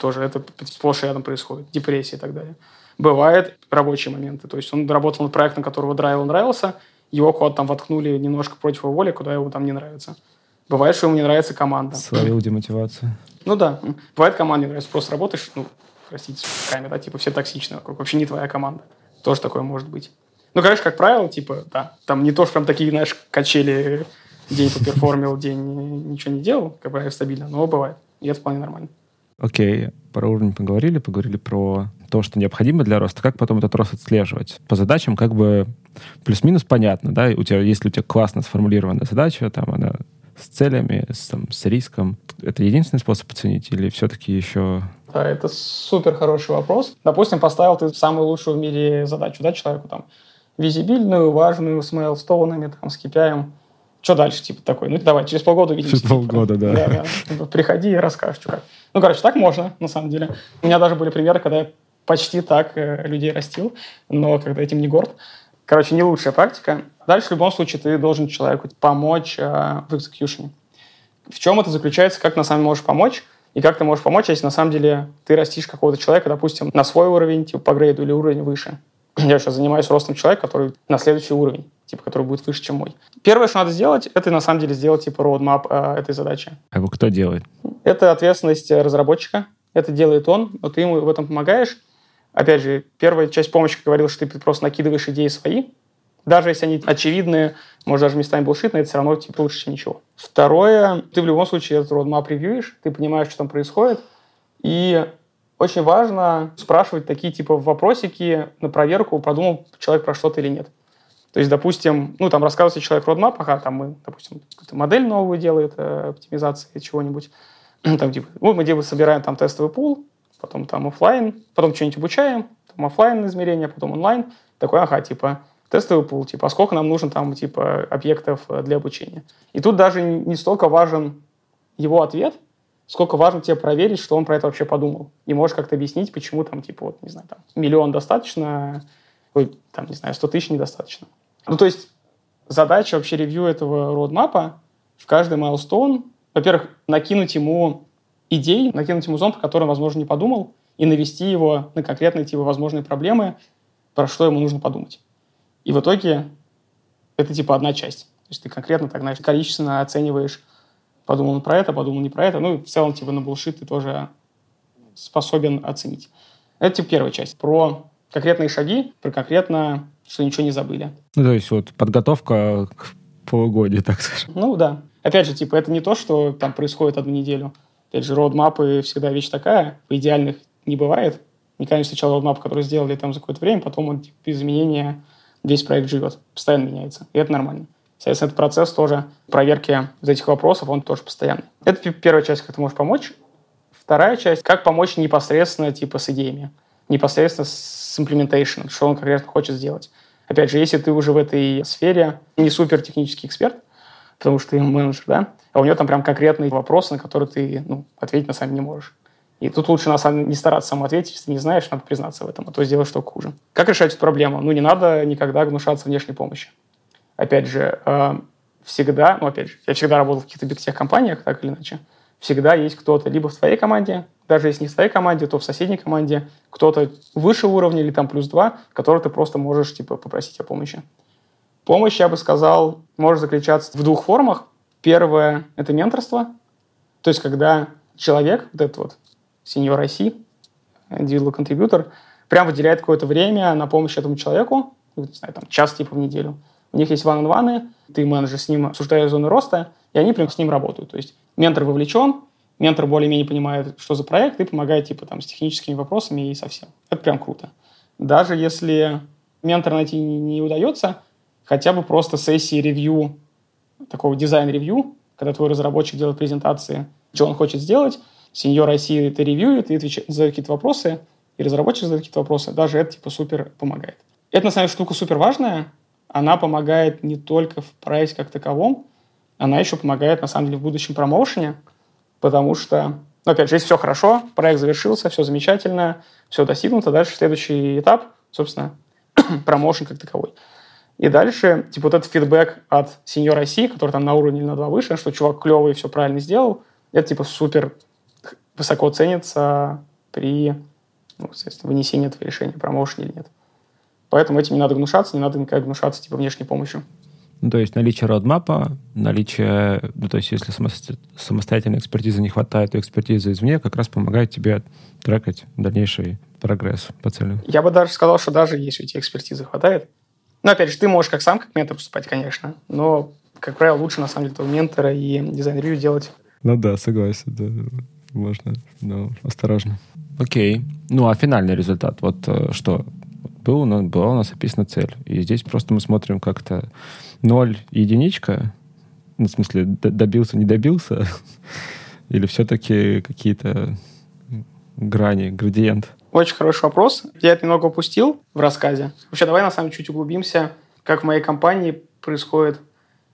Тоже это сплошь рядом происходит. Депрессия и так далее. Бывает рабочие моменты. То есть он работал над проектом, которого драйв нравился, его куда-то там воткнули немножко против его воли, куда ему там не нравится. Бывает, что ему не нравится команда. Словил демотивацию. Ну да. Бывает, команда не нравится. Просто работаешь, ну, простите, с да, типа все токсичные вокруг. Вообще не твоя команда. Тоже такое может быть. Ну, конечно, как правило, типа, да, там не то, что прям такие, знаешь, качели, день поперформил, день ничего не делал, как правило, стабильно, но бывает. И это вполне нормально. Окей, про уровень поговорили, поговорили про то, что необходимо для роста, как потом этот рост отслеживать. По задачам как бы плюс-минус понятно, да, у тебя, если у тебя классно сформулированная задача, там она с целями, с, там, с риском, это единственный способ оценить или все-таки еще... Да, это супер хороший вопрос. Допустим, поставил ты самую лучшую в мире задачу, да, человеку там, визибильную, важную, с мейлстоунами, там, с KPI. Что дальше, типа, такой? Ну, давай, через полгода увидимся. Через полгода, типа. да. да, да. Приходи и расскажешь, что как. Ну, короче, так можно, на самом деле. У меня даже были примеры, когда я почти так э, людей растил, но когда этим не горд. Короче, не лучшая практика. Дальше, в любом случае, ты должен человеку помочь э, в экзекьюшене. В чем это заключается, как на самом деле можешь помочь, и как ты можешь помочь, если на самом деле ты растишь какого-то человека, допустим, на свой уровень, типа по грейду или уровень выше. Я сейчас занимаюсь ростом человека, который на следующий уровень, типа, который будет выше, чем мой. Первое, что надо сделать, это на самом деле сделать типа roadmap э, этой задачи. А его кто делает? Это ответственность разработчика. Это делает он, но ты ему в этом помогаешь. Опять же, первая часть помощи, как говорил, что ты просто накидываешь идеи свои. Даже если они очевидные, может, даже местами булшитные, это все равно типа лучше, чем ничего. Второе, ты в любом случае этот roadmap ревьюешь, ты понимаешь, что там происходит, и очень важно спрашивать такие типа вопросики на проверку, продумал человек про что-то или нет. То есть, допустим, ну, там рассказывает человек roadmap, ага, там мы, допустим, какую-то модель новую делает, э, оптимизации чего-нибудь. там, типа, ну, мы делаем, собираем там тестовый пул, потом там офлайн, потом что-нибудь обучаем, там офлайн измерения, потом онлайн. Такой, ага, типа, тестовый пул, типа, а сколько нам нужно там, типа, объектов э, для обучения. И тут даже не столько важен его ответ, сколько важно тебе проверить, что он про это вообще подумал. И можешь как-то объяснить, почему там, типа, вот, не знаю, там, миллион достаточно, ой, там, не знаю, сто тысяч недостаточно. Ну, то есть задача вообще ревью этого родмапа в каждый milestone, во-первых, накинуть ему идей, накинуть ему зон, про который он, возможно, не подумал, и навести его на конкретные типа возможные проблемы, про что ему нужно подумать. И в итоге это типа одна часть. То есть ты конкретно так, знаешь, количественно оцениваешь, подумал он про это, подумал не про это. Ну, и в целом, типа, на булшит ты тоже способен оценить. Это типа первая часть. Про конкретные шаги, про конкретно, что ничего не забыли. Ну, то есть вот подготовка к полугодию, так скажем. Ну, да. Опять же, типа, это не то, что там происходит одну неделю. Опять же, роудмапы всегда вещь такая, по идеальных не бывает. Не встречал роудмап, который сделали там за какое-то время, потом он типа, без изменения весь проект живет, постоянно меняется. И это нормально. Соответственно, этот процесс тоже проверки вот этих вопросов, он тоже постоянный. Это первая часть, как ты можешь помочь. Вторая часть, как помочь непосредственно типа с идеями, непосредственно с implementation, что он конкретно хочет сделать. Опять же, если ты уже в этой сфере не супер технический эксперт, потому что ты менеджер, да, а у него там прям конкретные вопросы, на которые ты ну, ответить на самом не можешь. И тут лучше, на самом не стараться сам ответить, если ты не знаешь, надо признаться в этом, а то сделаешь только хуже. Как решать эту проблему? Ну, не надо никогда гнушаться внешней помощи. Опять же, э, всегда, ну, опять же, я всегда работал в каких-то бигтех компаниях, так или иначе, всегда есть кто-то либо в твоей команде, даже если не в твоей команде, то в соседней команде, кто-то выше уровня или там плюс два, которого ты просто можешь, типа, попросить о помощи. Помощь, я бы сказал, может заключаться в двух формах. Первое – это менторство. То есть, когда человек, вот этот вот senior IC, individual contributor, прям выделяет какое-то время на помощь этому человеку, ну, не знаю, там, час типа в неделю. У них есть ван-он-ваны, ты менеджер с ним обсуждаешь зоны роста, и они прям с ним работают. То есть ментор вовлечен, ментор более-менее понимает, что за проект, и помогает типа там с техническими вопросами и совсем. Это прям круто. Даже если ментора найти не, удается, хотя бы просто сессии ревью, такого дизайн-ревью, когда твой разработчик делает презентации, что он хочет сделать, сеньор IC это ревьюет и отвечает, задает какие-то вопросы, и разработчик задает какие-то вопросы, даже это типа супер помогает. Это, на самом деле, штука супер важная, она помогает не только в проекте как таковом, она еще помогает, на самом деле, в будущем промоушене, потому что, Но, опять же, если все хорошо, проект завершился, все замечательно, все достигнуто, дальше следующий этап, собственно, промоушен как таковой. И дальше, типа, вот этот фидбэк от сеньора России, который там на уровне на два выше, что чувак клевый, все правильно сделал, это, типа, супер высоко ценится при ну, вынесении этого решения, промоушен или нет. Поэтому этим не надо гнушаться, не надо никак гнушаться, типа, внешней помощью. Ну, то есть наличие родмапа, наличие, ну, то есть если самостоятельной экспертизы не хватает, то экспертиза извне как раз помогает тебе трекать дальнейший прогресс по целям. Я бы даже сказал, что даже если у тебя экспертизы хватает, ну, опять же, ты можешь как сам, как ментор поступать, конечно, но, как правило, лучше, на самом деле, этого ментора и дизайн-ревью делать. Ну да, согласен, да. Можно, но осторожно. Окей. Ну, а финальный результат? Вот э, что? Был у нас, была у нас описана цель. И здесь просто мы смотрим как-то ноль единичка, ну, в смысле, добился, не добился, или все-таки какие-то грани, градиент? Очень хороший вопрос. Я это немного упустил в рассказе. Вообще, давай на самом деле чуть углубимся, как в моей компании происходит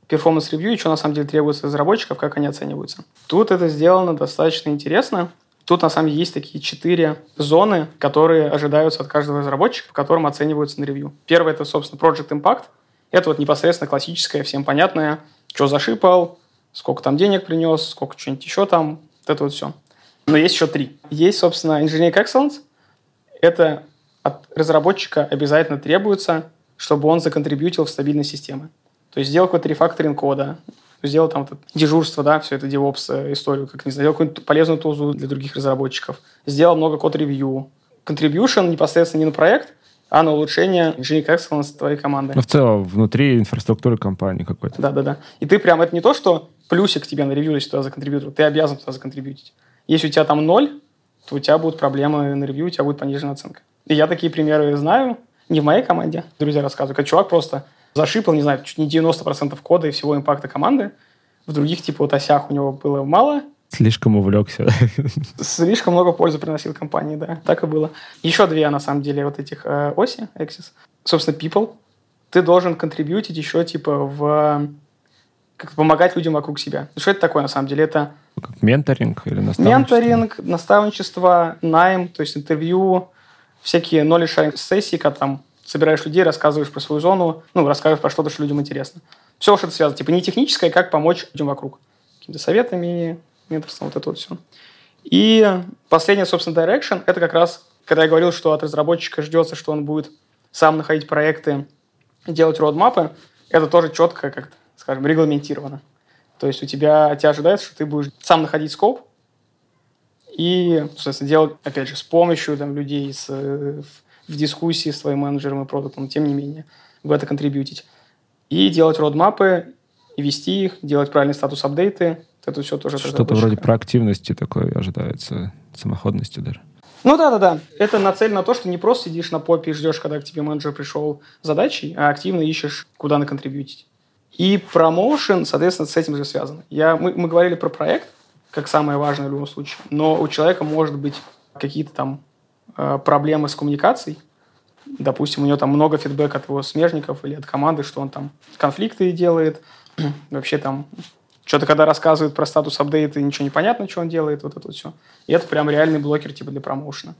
перформанс-ревью и что на самом деле требуется разработчиков, как они оцениваются. Тут это сделано достаточно интересно. Тут на самом деле есть такие четыре зоны, которые ожидаются от каждого разработчика, в котором оцениваются на ревью. Первое – это, собственно, Project Impact. Это вот непосредственно классическое, всем понятное, что зашипал, сколько там денег принес, сколько что-нибудь еще там, вот это вот все. Но есть еще три. Есть, собственно, Engineering Excellence. Это от разработчика обязательно требуется, чтобы он законтрибьютил в стабильность системы. То есть сделал какой-то рефакторинг кода, сделал там вот дежурство, да, все это DevOps э, историю, как не знаю, сделал какую-нибудь полезную тузу для других разработчиков, сделал много код-ревью. Contribution непосредственно не на проект, а на улучшение engineering excellence твоей команды. Ну, в целом, внутри инфраструктуры компании какой-то. Да-да-да. И ты прям, это не то, что плюсик тебе на ревью, если туда законтрибьютил, ты обязан туда законтрибьютить. Если у тебя там ноль, то у тебя будут проблемы на ревью, у тебя будет пониженная оценка. И я такие примеры знаю, не в моей команде, друзья рассказывают, как чувак просто зашипал, не знаю, чуть не 90% кода и всего импакта команды. В других, типа, вот осях у него было мало, Слишком увлекся. Слишком много пользы приносил компании, да. Так и было. Еще две, на самом деле, вот этих э, оси, Axis. Собственно, people. Ты должен контрибьютить еще, типа, в... Как помогать людям вокруг себя. Что это такое, на самом деле? Это... Как менторинг или наставничество? Менторинг, наставничество, найм, то есть интервью, всякие knowledge сессии, когда там собираешь людей, рассказываешь про свою зону, ну, рассказываешь про что-то, что людям интересно. Все, что это связано. Типа не техническое, как помочь людям вокруг. Какими-то советами, менторством, вот это вот все. И последнее, собственно, direction, это как раз, когда я говорил, что от разработчика ждется, что он будет сам находить проекты, делать родмапы, это тоже четко, как скажем, регламентировано. То есть у тебя, тебя ожидается, что ты будешь сам находить скоп и, соответственно, делать, опять же, с помощью там, людей, с, в, в дискуссии с твоим менеджером и продуктом, тем не менее, в это контрибьютить. И делать родмапы, и вести их, делать правильный статус-апдейты, это все тоже... Что-то вроде проактивности такой ожидается, самоходности даже. Ну да, да, да. Это нацелено на то, что не просто сидишь на попе и ждешь, когда к тебе менеджер пришел с задачей, а активно ищешь, куда наконтрибьютить. И промоушен, соответственно, с этим же связан. Я, мы, мы говорили про проект, как самое важное в любом случае, но у человека может быть какие-то там э, проблемы с коммуникацией. Допустим, у него там много фидбэка от его смежников или от команды, что он там конфликты делает, вообще там что-то, когда рассказывают про статус апдейта, ничего не понятно, что он делает, вот это вот все. И это прям реальный блокер типа для промоушена.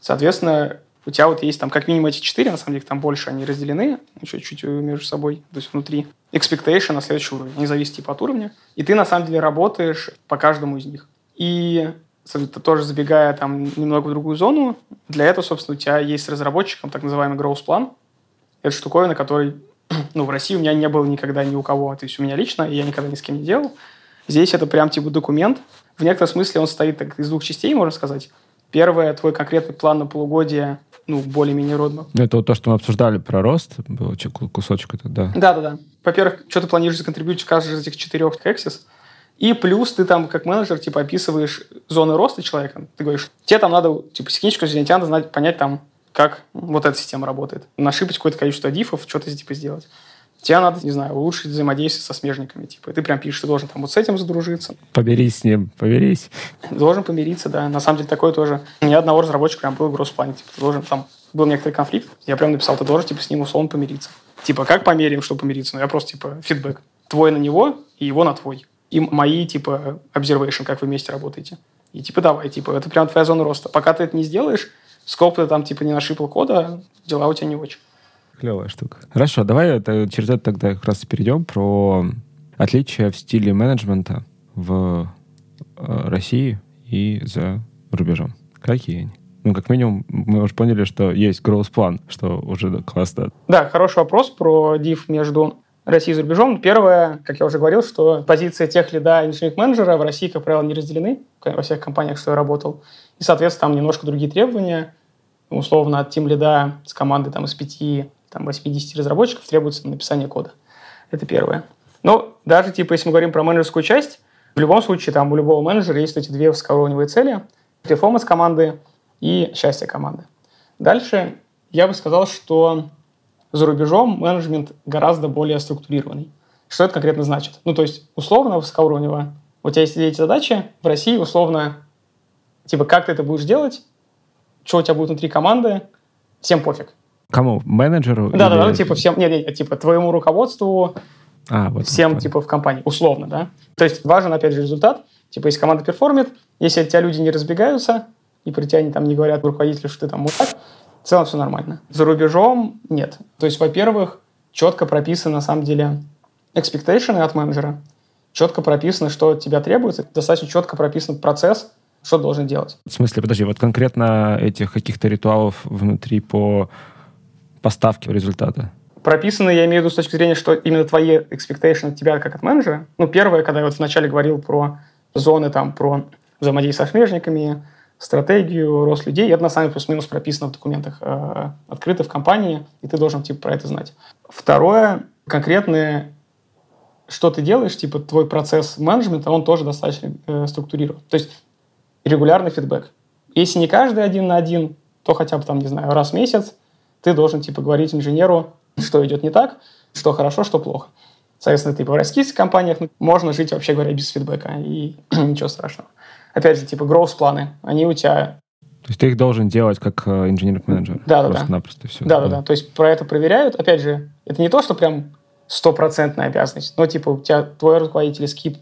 Соответственно, у тебя вот есть там как минимум эти четыре, на самом деле там больше, они разделены чуть-чуть между собой, то есть внутри. Expectation на следующий уровень, они зависят типа от уровня. И ты на самом деле работаешь по каждому из них. И тоже забегая там немного в другую зону, для этого, собственно, у тебя есть с разработчиком так называемый growth план. Это штуковина, который ну, в России у меня не было никогда ни у кого, то есть у меня лично, и я никогда ни с кем не делал. Здесь это прям типа документ. В некотором смысле он состоит так, из двух частей, можно сказать. Первое, твой конкретный план на полугодие, ну, более-менее родно. Это вот то, что мы обсуждали про рост, был кусочек это, да. Да-да-да. Во-первых, что ты планируешь законтрибьютить в каждый из этих четырех эксис, и плюс ты там, как менеджер, типа, описываешь зоны роста человека. Ты говоришь, тебе там надо, типа, техническую тебе надо знать, понять там, как вот эта система работает. Нашипать какое-то количество дифов, что-то типа сделать. Тебе надо, не знаю, улучшить взаимодействие со смежниками. Типа, ты прям пишешь, ты должен там вот с этим задружиться. Помирись с ним, помирись. Должен помириться, да. На самом деле такое тоже. Ни одного разработчика прям был в гроссплане. Типа, ты должен там был некоторый конфликт. Я прям написал, ты должен типа с ним условно помириться. Типа, как померяем, что помириться? Ну, я просто, типа, фидбэк. Твой на него и его на твой. И мои, типа, observation, как вы вместе работаете. И типа давай, типа, это прям твоя зона роста. Пока ты это не сделаешь, сколько ты там типа не нашипал кода, дела у тебя не очень. Клевая штука. Хорошо, давай это, через это тогда как раз перейдем про отличия в стиле менеджмента в э, России и за рубежом. Какие они? Ну, как минимум, мы уже поняли, что есть growth-план, что уже классно. Да, хороший вопрос про диф между Россией и за рубежом. Первое, как я уже говорил, что позиция тех лида инженерных менеджера в России, как правило, не разделены во всех компаниях, что я работал. И, соответственно, там немножко другие требования. Условно, от тим лида с командой там, из 5 там, 80 разработчиков требуется написание кода. Это первое. Но даже, типа, если мы говорим про менеджерскую часть, в любом случае, там у любого менеджера есть эти две высокоуровневые цели. Перформанс команды и счастье команды. Дальше я бы сказал, что за рубежом менеджмент гораздо более структурированный. Что это конкретно значит? Ну, то есть, условно, высокоуровнево, у тебя есть эти задачи, в России условно, типа, как ты это будешь делать, что у тебя будет внутри команды, всем пофиг. Кому? Менеджеру? Да, или... да, да, типа всем, нет, нет, типа твоему руководству, а, вот всем, типа, в компании, условно, да. То есть важен, опять же, результат. Типа, если команда перформит, если от тебя люди не разбегаются, и при тебя там не говорят руководителю, что ты там мудак, в целом все нормально. За рубежом нет. То есть, во-первых, четко прописаны, на самом деле, expectation от менеджера, четко прописано, что от тебя требуется, достаточно четко прописан процесс, что должен делать. В смысле, подожди, вот конкретно этих каких-то ритуалов внутри по поставке результата? прописаны, я имею в виду с точки зрения, что именно твои expectations от тебя как от менеджера. Ну, первое, когда я вот вначале говорил про зоны, там, про взаимодействие со смежниками, стратегию, рост людей, это на самом деле плюс-минус прописано в документах, э, открыто в компании, и ты должен, типа, про это знать. Второе, конкретное, что ты делаешь, типа, твой процесс менеджмента, он тоже достаточно э, структурирован. То есть регулярный фидбэк. Если не каждый один на один, то хотя бы, там, не знаю, раз в месяц ты должен, типа, говорить инженеру, что идет не так, что хорошо, что плохо. Соответственно, ты в российских компаниях ну, можно жить, вообще говоря, без фидбэка, и ничего страшного. Опять же, типа, growth-планы, они у тебя... То есть ты их должен делать как э, инженер-менеджер? Да, да, да. Напросто все. Да, да, да. То есть про это проверяют. Опять же, это не то, что прям стопроцентная обязанность, но типа у тебя твой руководитель скип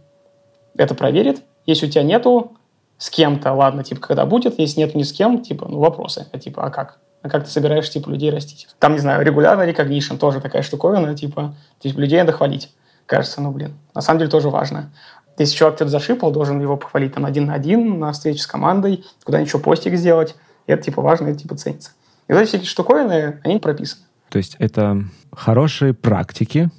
это проверит. Если у тебя нету с кем-то, ладно, типа, когда будет, если нет ни с кем, типа, ну, вопросы. А типа, а как? а как ты собираешь, типа, людей растить. Там, не знаю, регулярно recognition тоже такая штуковина, типа, типа людей надо хвалить. Кажется, ну, блин, на самом деле тоже важно. Если человек что-то зашипал, должен его похвалить там один на один на встрече с командой, куда-нибудь еще постик сделать. И это, типа, важно, это, типа, ценится. И вот эти штуковины, они прописаны. То есть это хорошие практики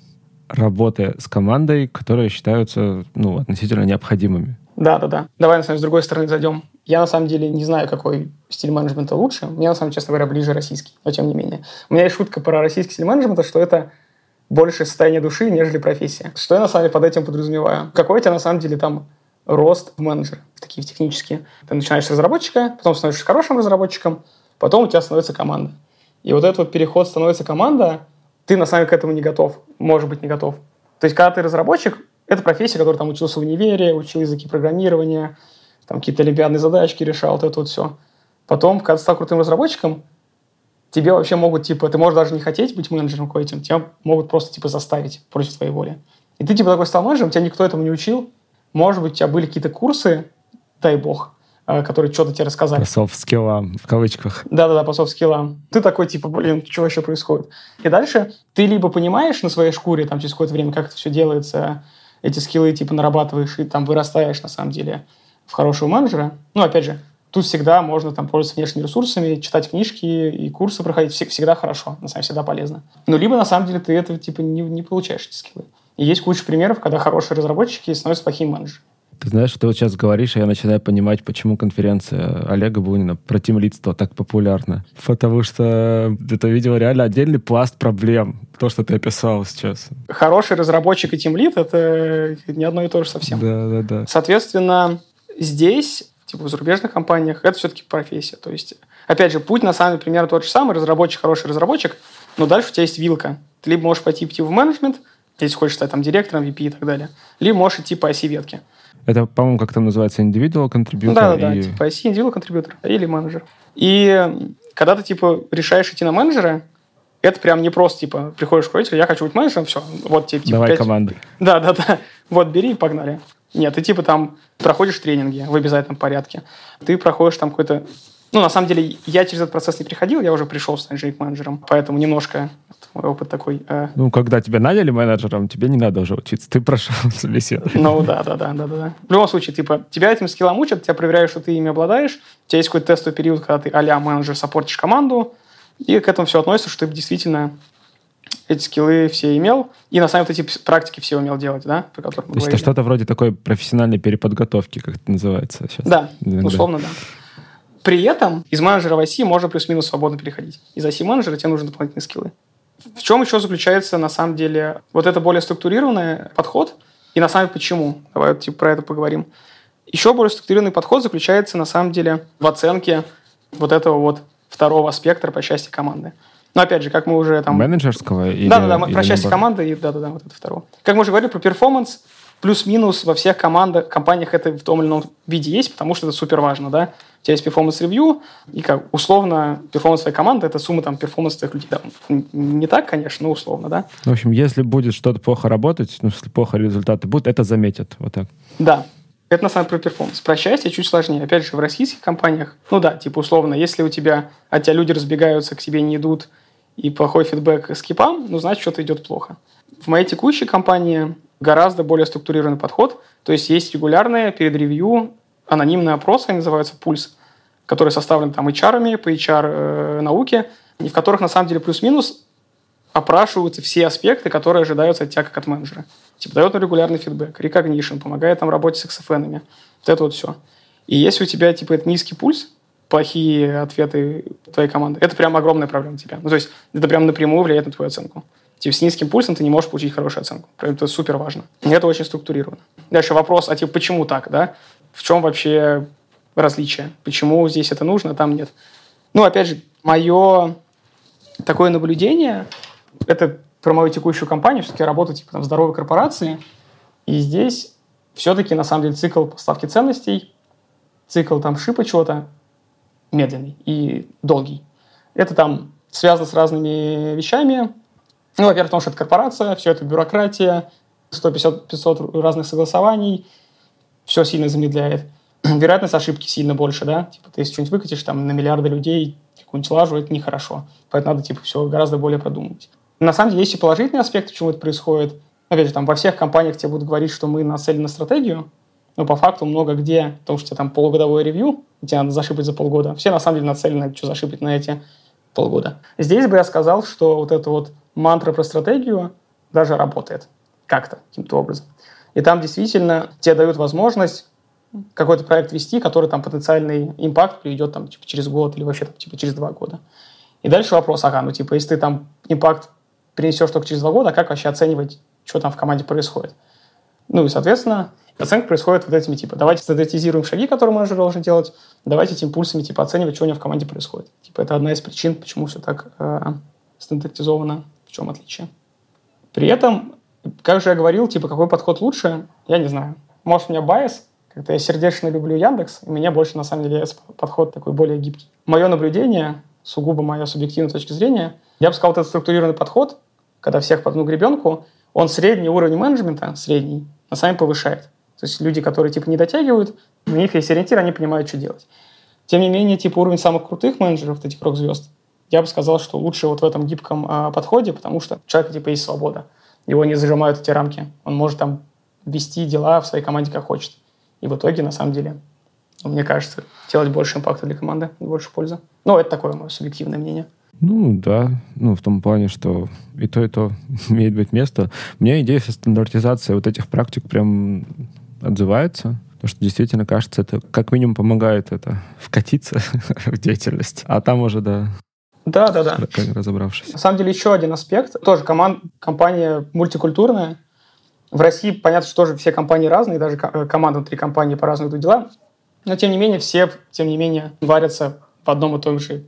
работы с командой, которые считаются, ну, относительно необходимыми. Да, да, да. Давай, на самом деле, с другой стороны зайдем. Я, на самом деле, не знаю, какой стиль менеджмента лучше. Мне, на самом деле, честно говоря, ближе российский, но тем не менее. У меня есть шутка про российский стиль менеджмента, что это больше состояние души, нежели профессия. Что я, на самом деле, под этим подразумеваю? Какой у тебя, на самом деле, там рост в менеджере, такие технические. Ты начинаешь с разработчика, потом становишься хорошим разработчиком, потом у тебя становится команда. И вот этот вот переход становится команда, ты на самом деле к этому не готов, может быть, не готов. То есть, когда ты разработчик, это профессия, которая там учился в универе, учил языки программирования, там какие-то олимпиадные задачки решал, вот это вот все. Потом, когда ты стал крутым разработчиком, тебе вообще могут, типа, ты можешь даже не хотеть быть менеджером какой-то, тебя могут просто, типа, заставить против твоей воли. И ты, типа, такой стал менеджером, тебя никто этому не учил. Может быть, у тебя были какие-то курсы, дай бог, э, которые что-то тебе рассказали. По софт-скиллам, в кавычках. Да-да-да, по софт-скиллам. Ты такой, типа, блин, что вообще происходит? И дальше ты либо понимаешь на своей шкуре, там, через какое-то время, как это все делается, эти скиллы, типа, нарабатываешь и там вырастаешь, на самом деле, в хорошего менеджера. Ну, опять же, тут всегда можно там пользоваться внешними ресурсами, читать книжки и курсы проходить. Всегда хорошо, на самом деле, всегда полезно. Но либо, на самом деле, ты этого, типа, не, не получаешь, эти скиллы. И есть куча примеров, когда хорошие разработчики становятся плохими менеджерами. Ты знаешь, ты вот сейчас говоришь, и я начинаю понимать, почему конференция Олега Бунина про тимлидство так популярна. Потому что это, видимо, реально отдельный пласт проблем, то, что ты описал сейчас. Хороший разработчик и тимлид — это не одно и то же совсем. Да, да, да. Соответственно, здесь, типа в зарубежных компаниях, это все-таки профессия. То есть, опять же, путь на самом деле примерно тот же самый, разработчик, хороший разработчик, но дальше у тебя есть вилка. Ты либо можешь пойти идти в менеджмент, если хочешь стать там директором, VP и так далее, либо можешь идти по оси ветки. Это, по-моему, как там называется, individual contributor? Да, да, и... да, типа оси individual contributor или менеджер. И когда ты, типа, решаешь идти на менеджера, это прям не просто, типа, приходишь к руководителю, я хочу быть менеджером, все, вот тебе, типа, Давай 5... команды. Да, да, да. Вот, бери и погнали. Нет, ты типа там проходишь тренинги в обязательном порядке. Ты проходишь там какой-то... Ну, на самом деле, я через этот процесс не приходил, я уже пришел с менеджером, поэтому немножко мой опыт такой. Э... Ну, когда тебя наняли менеджером, тебе не надо уже учиться, ты прошел собеседование. Ну, да, да, да, да, да. В любом случае, типа, тебя этим скиллом учат, тебя проверяют, что ты ими обладаешь, у тебя есть какой-то тестовый период, когда ты а менеджер саппортишь команду, и к этому все относится, что ты действительно эти скиллы все имел, и на самом деле эти практики все умел делать, да? Про То есть это что-то вроде такой профессиональной переподготовки, как это называется сейчас? Да, иногда. условно, да. При этом из менеджера в IC можно плюс-минус свободно переходить. Из IC-менеджера тебе нужны дополнительные скиллы. В чем еще заключается, на самом деле, вот это более структурированный подход, и на самом деле почему? Давай вот, типа, про это поговорим. Еще более структурированный подход заключается, на самом деле, в оценке вот этого вот второго спектра по части команды. Но опять же, как мы уже там... Менеджерского? Или, да, да, да, про части команды, и да-да-да, вот это второго. Как мы уже говорили про перформанс, плюс-минус во всех командах, компаниях это в том или ином виде есть, потому что это супер важно, да. У тебя есть перформанс-ревью, и как условно перформанс твоей команды – это сумма там перформанса твоих людей. Да, не так, конечно, но условно, да. В общем, если будет что-то плохо работать, ну, если плохо результаты будут, это заметят, вот так. Да, это на самом деле про перформанс. Про счастье чуть сложнее. Опять же, в российских компаниях, ну да, типа условно, если у тебя, от тебя люди разбегаются, к тебе не идут, и плохой фидбэк скипам, ну, значит, что-то идет плохо. В моей текущей компании гораздо более структурированный подход. То есть есть регулярные перед ревью анонимные опросы, они называются «Пульс», которые составлены там HR, по HR-науке, э, и в которых на самом деле плюс-минус опрашиваются все аспекты, которые ожидаются от тебя как от менеджера. Типа дает регулярный фидбэк, recognition, помогает там работе с XFN. Вот это вот все. И если у тебя типа это низкий пульс, плохие ответы твоей команды, это прям огромная проблема тебя. Ну, то есть это прям напрямую влияет на твою оценку. Типа с низким пульсом ты не можешь получить хорошую оценку. Это супер важно. И это очень структурировано. Дальше вопрос, а типа почему так, да? В чем вообще различие? Почему здесь это нужно, а там нет? Ну, опять же, мое такое наблюдение, это про мою текущую компанию, все-таки работаю типа там, в здоровой корпорации, и здесь все-таки на самом деле цикл поставки ценностей, цикл там шипа чего-то, медленный и долгий. Это там связано с разными вещами. Ну, во-первых, потому что это корпорация, все это бюрократия, 150-500 разных согласований, все сильно замедляет. Вероятность ошибки сильно больше, да? Типа, ты если что-нибудь выкатишь там на миллиарды людей, какую-нибудь лажу, это нехорошо. Поэтому надо, типа, все гораздо более продумать. На самом деле, есть и положительный аспект, почему это происходит. Опять же, там во всех компаниях тебе будут говорить, что мы нацелены на стратегию, но по факту много где, потому что там полугодовое ревью, тебе надо зашипать за полгода. Все на самом деле нацелены, что зашипать на эти полгода. Здесь бы я сказал, что вот эта вот мантра про стратегию даже работает как-то, каким-то образом. И там действительно тебе дают возможность какой-то проект вести, который там потенциальный импакт приведет там типа через год или вообще там, типа через два года. И дальше вопрос, ага, ну типа если ты там импакт принесешь только через два года, как вообще оценивать, что там в команде происходит? Ну и, соответственно, Оценка происходит вот этими, типа, давайте стандартизируем шаги, которые менеджер должен делать, давайте этими пульсами, типа, оценивать, что у него в команде происходит. Типа, это одна из причин, почему все так э, стандартизовано, в чем отличие. При этом, как же я говорил, типа, какой подход лучше, я не знаю. Может, у меня байс, как-то я сердечно люблю Яндекс, и мне больше, на самом деле, подход такой более гибкий. Мое наблюдение, сугубо моя субъективная точка зрения, я бы сказал, вот этот структурированный подход, когда всех под одну гребенку, он средний уровень менеджмента, средний, на самом повышает. То есть люди, которые типа не дотягивают, у них есть ориентир, они понимают, что делать. Тем не менее, типа уровень самых крутых менеджеров, этих рок-звезд, я бы сказал, что лучше вот в этом гибком а, подходе, потому что у человека типа есть свобода. Его не зажимают эти рамки. Он может там вести дела в своей команде как хочет. И в итоге, на самом деле, мне кажется, делать больше импакта для команды, больше пользы. Ну, это такое мое субъективное мнение. Ну, да. Ну, в том плане, что и то, и то имеет быть место. Меня идея со стандартизацией вот этих практик прям отзывается. Потому что действительно, кажется, это как минимум помогает это вкатиться в деятельность. А там уже, да, да, да, да. Разобравшись. На самом деле, еще один аспект. Тоже команд, компания мультикультурная. В России, понятно, что тоже все компании разные, даже э, команды внутри компании по-разному идут дела. Но, тем не менее, все, тем не менее, варятся в одном и том же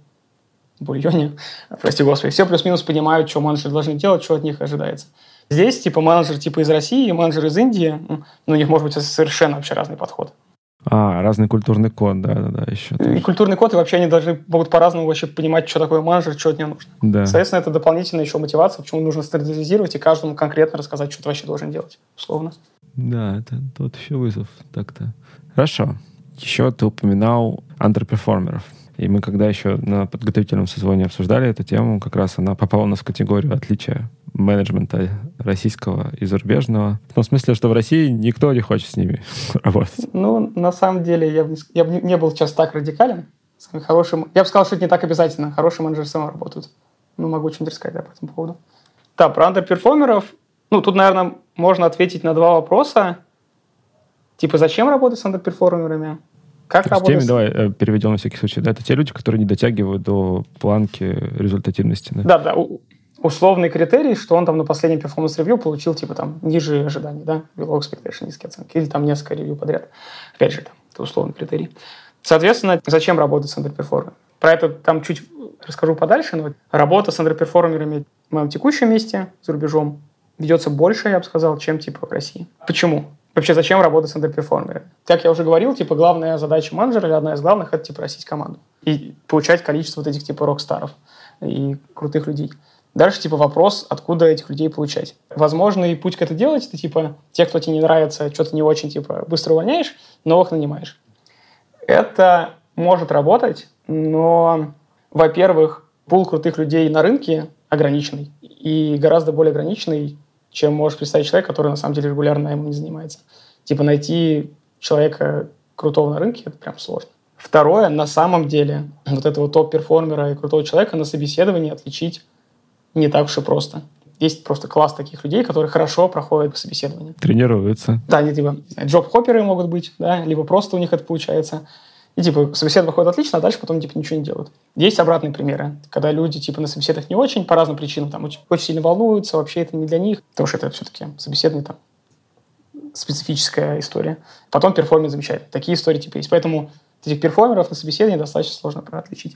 бульоне. Прости господи. Все плюс-минус понимают, что менеджеры должны делать, что от них ожидается. Здесь типа менеджер типа из России и менеджер из Индии, ну, у них может быть совершенно вообще разный подход. А, разный культурный код, да-да-да, еще. И тоже. культурный код, и вообще они должны могут по-разному вообще понимать, что такое менеджер, что от него нужно. Да. Соответственно, это дополнительная еще мотивация, почему нужно стандартизировать и каждому конкретно рассказать, что ты вообще должен делать, условно. Да, это тот еще вызов так-то. Хорошо. Еще ты упоминал андерперформеров. И мы когда еще на подготовительном созвоне обсуждали эту тему, как раз она попала у нас в категорию отличия менеджмента российского и зарубежного. В том смысле, что в России никто не хочет с ними работать. Ну, на самом деле, я бы, я бы не был сейчас так радикален. Хорошим, я бы сказал, что это не так обязательно. Хорошие менеджеры сами работают. Ну, могу что-нибудь рассказать да, по этому поводу. Да, про андерперформеров. Ну, тут, наверное, можно ответить на два вопроса. Типа, зачем работать с андерперформерами? Кто такие, давай э, переведем на всякий случай. Да, это те люди, которые не дотягивают до планки результативности. Да, да. да условный критерий, что он там на последнем перформанс-ревью получил, типа, там, ниже ожиданий, да, below expectation, низкие оценки, или там несколько ревью подряд. Опять же, там, это условный критерий. Соответственно, зачем работать с андерперформерами? Про это там чуть расскажу подальше, но работа с андерперформерами в моем текущем месте за рубежом ведется больше, я бы сказал, чем типа в России. Почему? Вообще, зачем работать с андерперформерами? Как я уже говорил, типа, главная задача менеджера или одна из главных – это, типа, растить команду и получать количество вот этих, типа, рок-старов и крутых людей. Дальше, типа, вопрос, откуда этих людей получать. Возможный путь к это делать, это, типа, те, кто тебе не нравится, что-то не очень, типа, быстро увольняешь, новых нанимаешь. Это может работать, но, во-первых, пул крутых людей на рынке ограниченный и гораздо более ограниченный, чем может представить человек, который на самом деле регулярно ему не занимается. Типа найти человека крутого на рынке – это прям сложно. Второе, на самом деле, вот этого топ-перформера и крутого человека на собеседовании отличить не так уж и просто. Есть просто класс таких людей, которые хорошо проходят собеседование. Тренируются. Да, они типа джоб-хопперы могут быть, да, либо просто у них это получается. И типа собеседование выходит отлично, а дальше потом типа ничего не делают. Есть обратные примеры, когда люди типа на собеседованиях не очень, по разным причинам, там очень, очень сильно волнуются, вообще это не для них, потому что это все-таки собеседование там специфическая история. Потом performing замечательный. Такие истории типа есть. Поэтому этих перформеров на собеседовании достаточно сложно отличить.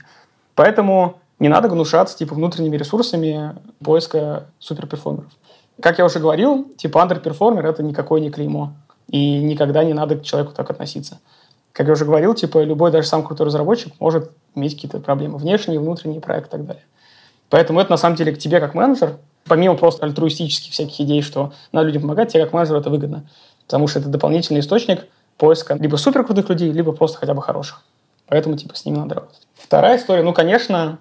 Поэтому не надо гнушаться типа внутренними ресурсами поиска superperformer ов. Как я уже говорил, типа андерперформер – это никакое не клеймо. И никогда не надо к человеку так относиться. Как я уже говорил, типа любой, даже самый крутой разработчик может иметь какие-то проблемы внешние, внутренние, проект и так далее. Поэтому это на самом деле к тебе как менеджер, помимо просто альтруистических всяких идей, что надо людям помогать, тебе как менеджеру это выгодно. Потому что это дополнительный источник поиска либо суперкрутых людей, либо просто хотя бы хороших. Поэтому типа с ними надо работать. Вторая история, ну, конечно,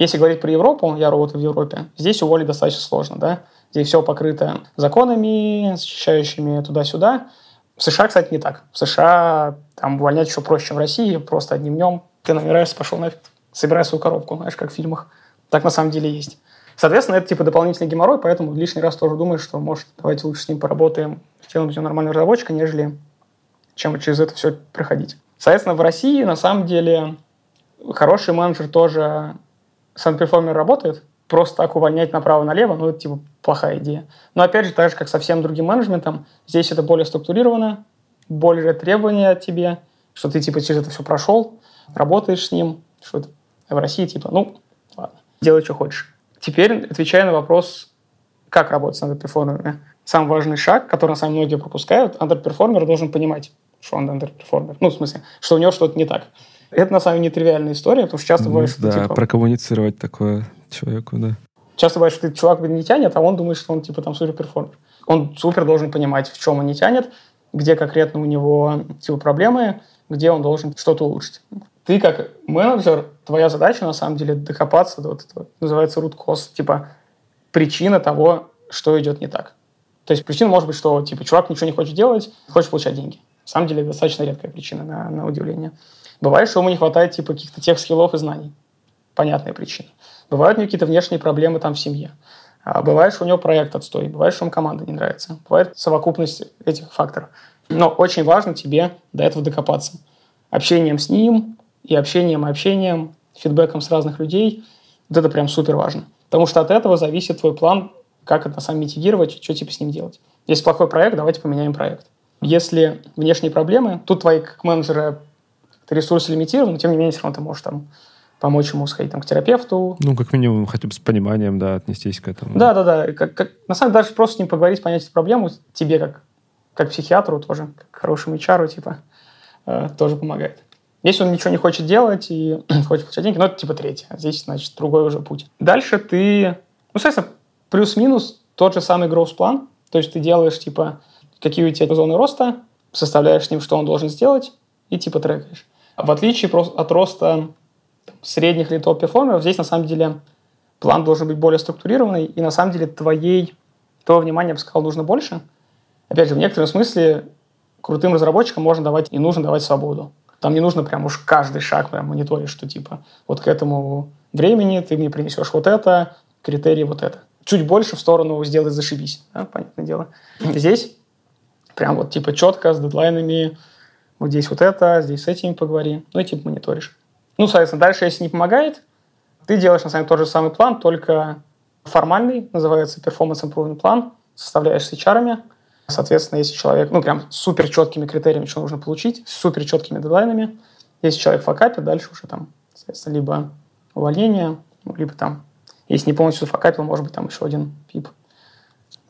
если говорить про Европу, я работаю в Европе, здесь уволить достаточно сложно, да. Здесь все покрыто законами, защищающими туда-сюда. В США, кстати, не так. В США там увольнять еще проще, чем в России. Просто одним днем ты намираешься, пошел нафиг, собирай свою коробку, знаешь, как в фильмах. Так на самом деле есть. Соответственно, это типа дополнительный геморрой, поэтому лишний раз тоже думаешь, что, может, давайте лучше с ним поработаем, сделаем из него нормального разработчика, нежели чем через это все проходить. Соответственно, в России на самом деле хороший менеджер тоже Сан-перформер работает, просто так увольнять направо-налево, ну, это, типа, плохая идея. Но, опять же, так же, как со всем другим менеджментом, здесь это более структурировано, более требования от тебе, что ты, типа, через это все прошел, работаешь с ним, что это в России, типа, ну, ладно, делай, что хочешь. Теперь, отвечая на вопрос, как работать с underperformer ами. Самый важный шаг, который, на самом деле, многие пропускают, underperformer должен понимать, что он underperformer. Ну, в смысле, что у него что-то не так. Это, на самом деле, нетривиальная история, потому что часто ну, бывает, что Да, типа, прокоммуницировать такое человеку, да. Часто бывает, что ты чувак не тянет, а он думает, что он, типа, там, superperformer. Он супер должен понимать, в чем он не тянет, где конкретно у него, типа, проблемы, где он должен что-то улучшить. Ты, как менеджер, твоя задача, на самом деле, докопаться до вот этого, называется root cause, типа, причина того, что идет не так. То есть причина может быть, что, типа, чувак ничего не хочет делать, хочет получать деньги. На самом деле, достаточно редкая причина, на, на удивление. Бывает, что ему не хватает типа каких-то тех скиллов и знаний. Понятная причина. Бывают у него какие-то внешние проблемы там в семье. А бывает, что у него проект отстой. Бывает, что ему команда не нравится. Бывает совокупность этих факторов. Но очень важно тебе до этого докопаться. Общением с ним и общением и общением, фидбэком с разных людей. Вот это прям супер важно. Потому что от этого зависит твой план, как это сам митигировать, что типа с ним делать. Если плохой проект, давайте поменяем проект. Если внешние проблемы, тут твои как менеджеры ресурсы лимитированы, но тем не менее все равно ты можешь там помочь ему сходить там, к терапевту. Ну, как минимум, хотя бы с пониманием, да, отнестись к этому. Да, да, да. Как, как, на самом деле, даже просто с ним поговорить, понять эту проблему, тебе как, как психиатру тоже, как хорошему HR, типа, э, тоже помогает. Если он ничего не хочет делать и хочет получать деньги, ну, это типа третье. А здесь, значит, другой уже путь. Дальше ты, ну, соответственно, плюс-минус тот же самый growth план. То есть ты делаешь, типа, какие у тебя зоны роста, составляешь с ним, что он должен сделать, и типа трекаешь. В отличие от роста средних или топ-перформеров, здесь на самом деле план должен быть более структурированный, и на самом деле твоей, твоего внимания, я бы сказал, нужно больше. Опять же, в некотором смысле крутым разработчикам можно давать и нужно давать свободу. Там не нужно прям уж каждый шаг прям мониторить, что типа вот к этому времени ты мне принесешь вот это, критерии вот это. Чуть больше в сторону сделать зашибись, да, понятное дело. Здесь прям вот типа четко, с дедлайнами, вот здесь вот это, здесь с этими поговори, ну и типа мониторишь. Ну, соответственно, дальше, если не помогает, ты делаешь на самом деле тот же самый план, только формальный, называется Performance Improvement план, составляешь с HR, Соответственно, если человек, ну, прям супер четкими критериями, что нужно получить, супер четкими дедлайнами, если человек факапит, дальше уже там, соответственно, либо увольнение, ну, либо там, если не полностью факапил, может быть, там еще один пип.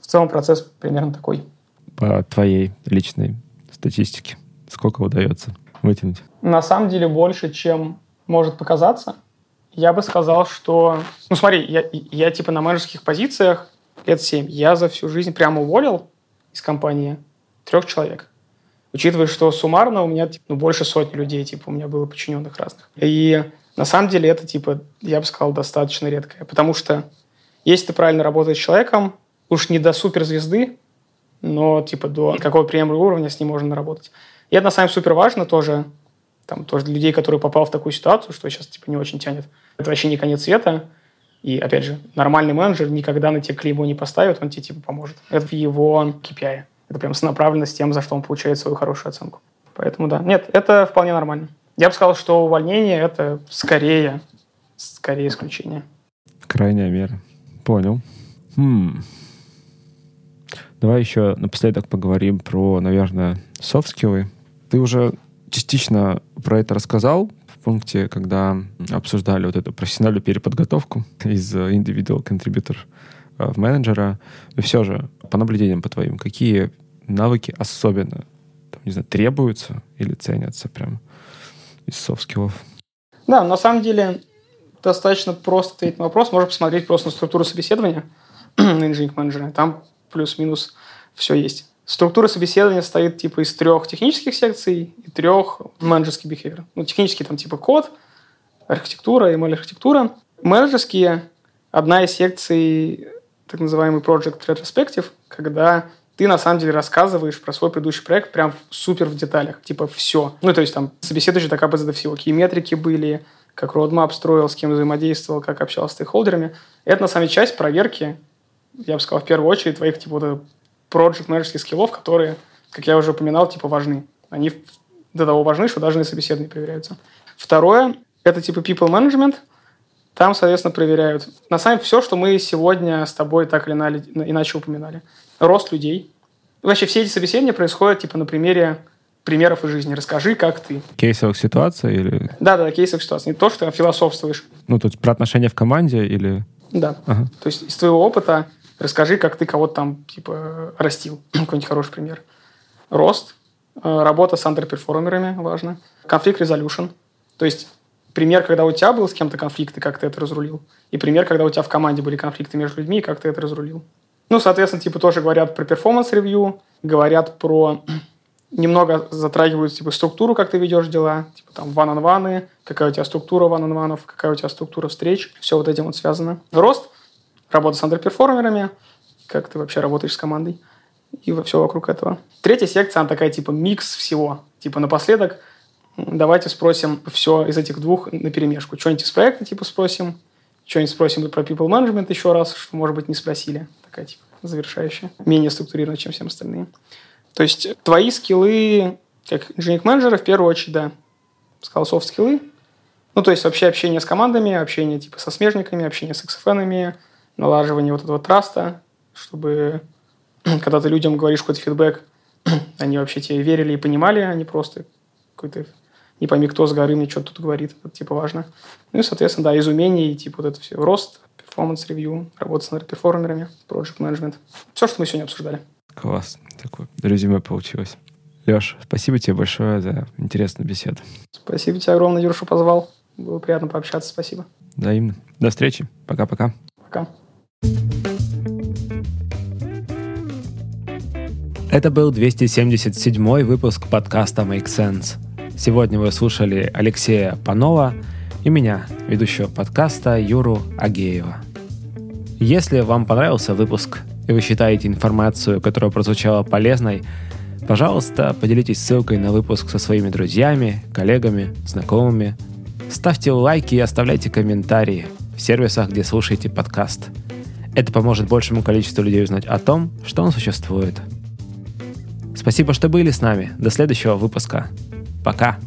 В целом процесс примерно такой. По твоей личной статистике, сколько удается вытянуть? На самом деле больше, чем может показаться. Я бы сказал, что... Ну, смотри, я, я типа на менеджерских позициях лет 7. Я за всю жизнь прямо уволил из компании трех человек. Учитывая, что суммарно у меня типа, ну, больше сотни людей, типа, у меня было подчиненных разных. И на самом деле это, типа, я бы сказал, достаточно редкое. Потому что если ты правильно работаешь с человеком, уж не до суперзвезды, но, типа, до какого приемлемого уровня с ним можно работать. И это, на самом деле, супер важно тоже, там, тоже для людей, которые попал в такую ситуацию, что сейчас, типа, не очень тянет. Это вообще не конец света. И, опять же, нормальный менеджер никогда на тебе клеймо не поставит, он тебе типа поможет. Это в его KPI. Это прям сонаправленно с тем, за что он получает свою хорошую оценку. Поэтому да. Нет, это вполне нормально. Я бы сказал, что увольнение – это скорее, скорее исключение. Крайняя мера. Понял. Хм. Давай еще напоследок поговорим про, наверное, софт-скиллы. Ты уже частично про это рассказал, пункте, когда обсуждали вот эту профессиональную переподготовку из э, individual contributor э, в менеджера. И все же, по наблюдениям по твоим, какие навыки особенно там, не знаю, требуются или ценятся прям из soft skill ов? Да, на самом деле достаточно просто ответить на вопрос. Можно посмотреть просто на структуру собеседования на инженеринг менеджера. Там плюс-минус все есть. Структура собеседования состоит типа из трех технических секций и трех менеджерских behavior. Ну, технические там типа код, архитектура, ML-архитектура. Менеджерские – одна из секций, так называемый Project Retrospective, когда ты на самом деле рассказываешь про свой предыдущий проект прям супер в деталях, типа все. Ну, то есть там собеседующий так до всего, какие метрики были, как roadmap строил, с кем взаимодействовал, как общался с стейкхолдерами. Это, на самом деле, часть проверки, я бы сказал, в первую очередь, твоих типа вот проект менеджерских скиллов, которые, как я уже упоминал, типа важны. Они до того важны, что даже на собеседовании проверяются. Второе – это типа people management. Там, соответственно, проверяют на самом деле все, что мы сегодня с тобой так или иначе упоминали. Рост людей. Вообще все эти собеседования происходят типа на примере примеров из жизни. Расскажи, как ты. Кейсовых ситуаций или... Да, да, кейсовых ситуаций. Не то, что ты философствуешь. Ну, тут про отношения в команде или... Да. Ага. То есть из твоего опыта Расскажи, как ты кого-то там, типа, растил. Какой-нибудь хороший пример. Рост, э, работа с андерперформерами, важно. Conflict resolution. То есть пример, когда у тебя был с кем-то конфликт, и как ты это разрулил. И пример, когда у тебя в команде были конфликты между людьми, и как ты это разрулил. Ну, соответственно, типа тоже говорят про performance review, говорят про... Немного затрагивают типа структуру, как ты ведешь дела, типа там one-on-one ы какая у тебя структура one-on-one ов какая у тебя структура встреч, все вот этим вот связано. Рост – работа с underperformer ами, как ты вообще работаешь с командой, и все вокруг этого. Третья секция, она такая типа микс всего. Типа напоследок давайте спросим все из этих двух на перемешку. Что-нибудь из проекта типа спросим, что-нибудь спросим про people management еще раз, что, может быть, не спросили. Такая типа завершающая. Менее структурированная, чем все остальные. То есть твои скиллы, как инженер-менеджера, в первую очередь, да, сказал софт-скиллы. Ну, то есть вообще общение с командами, общение типа со смежниками, общение с XFN, налаживание вот этого trust а, чтобы когда ты людям говоришь какой-то фидбэк, они вообще тебе верили и понимали, а не просто какой-то не пойми, кто с горы мне что-то тут говорит. Это типа важно. Ну и, соответственно, да, из умений, типа вот это все. Рост, performance review, работа с перформерами, project management. Все, что мы сегодня обсуждали. Класс. Такое резюме получилось. Леш, спасибо тебе большое за интересную беседу. Спасибо тебе огромное, Юр, что позвал. Было приятно пообщаться. Спасибо. Взаимно. До встречи. Пока-пока. Пока. Это был 277 выпуск подкаста Make Sense. Сегодня вы слушали Алексея Панова и меня, ведущего подкаста Юру Агеева. Если вам понравился выпуск и вы считаете информацию, которая прозвучала полезной, пожалуйста, поделитесь ссылкой на выпуск со своими друзьями, коллегами, знакомыми. Ставьте лайки и оставляйте комментарии в сервисах, где слушаете подкаст. Это поможет большему количеству людей узнать о том, что он существует. Спасибо, что были с нами. До следующего выпуска. Пока.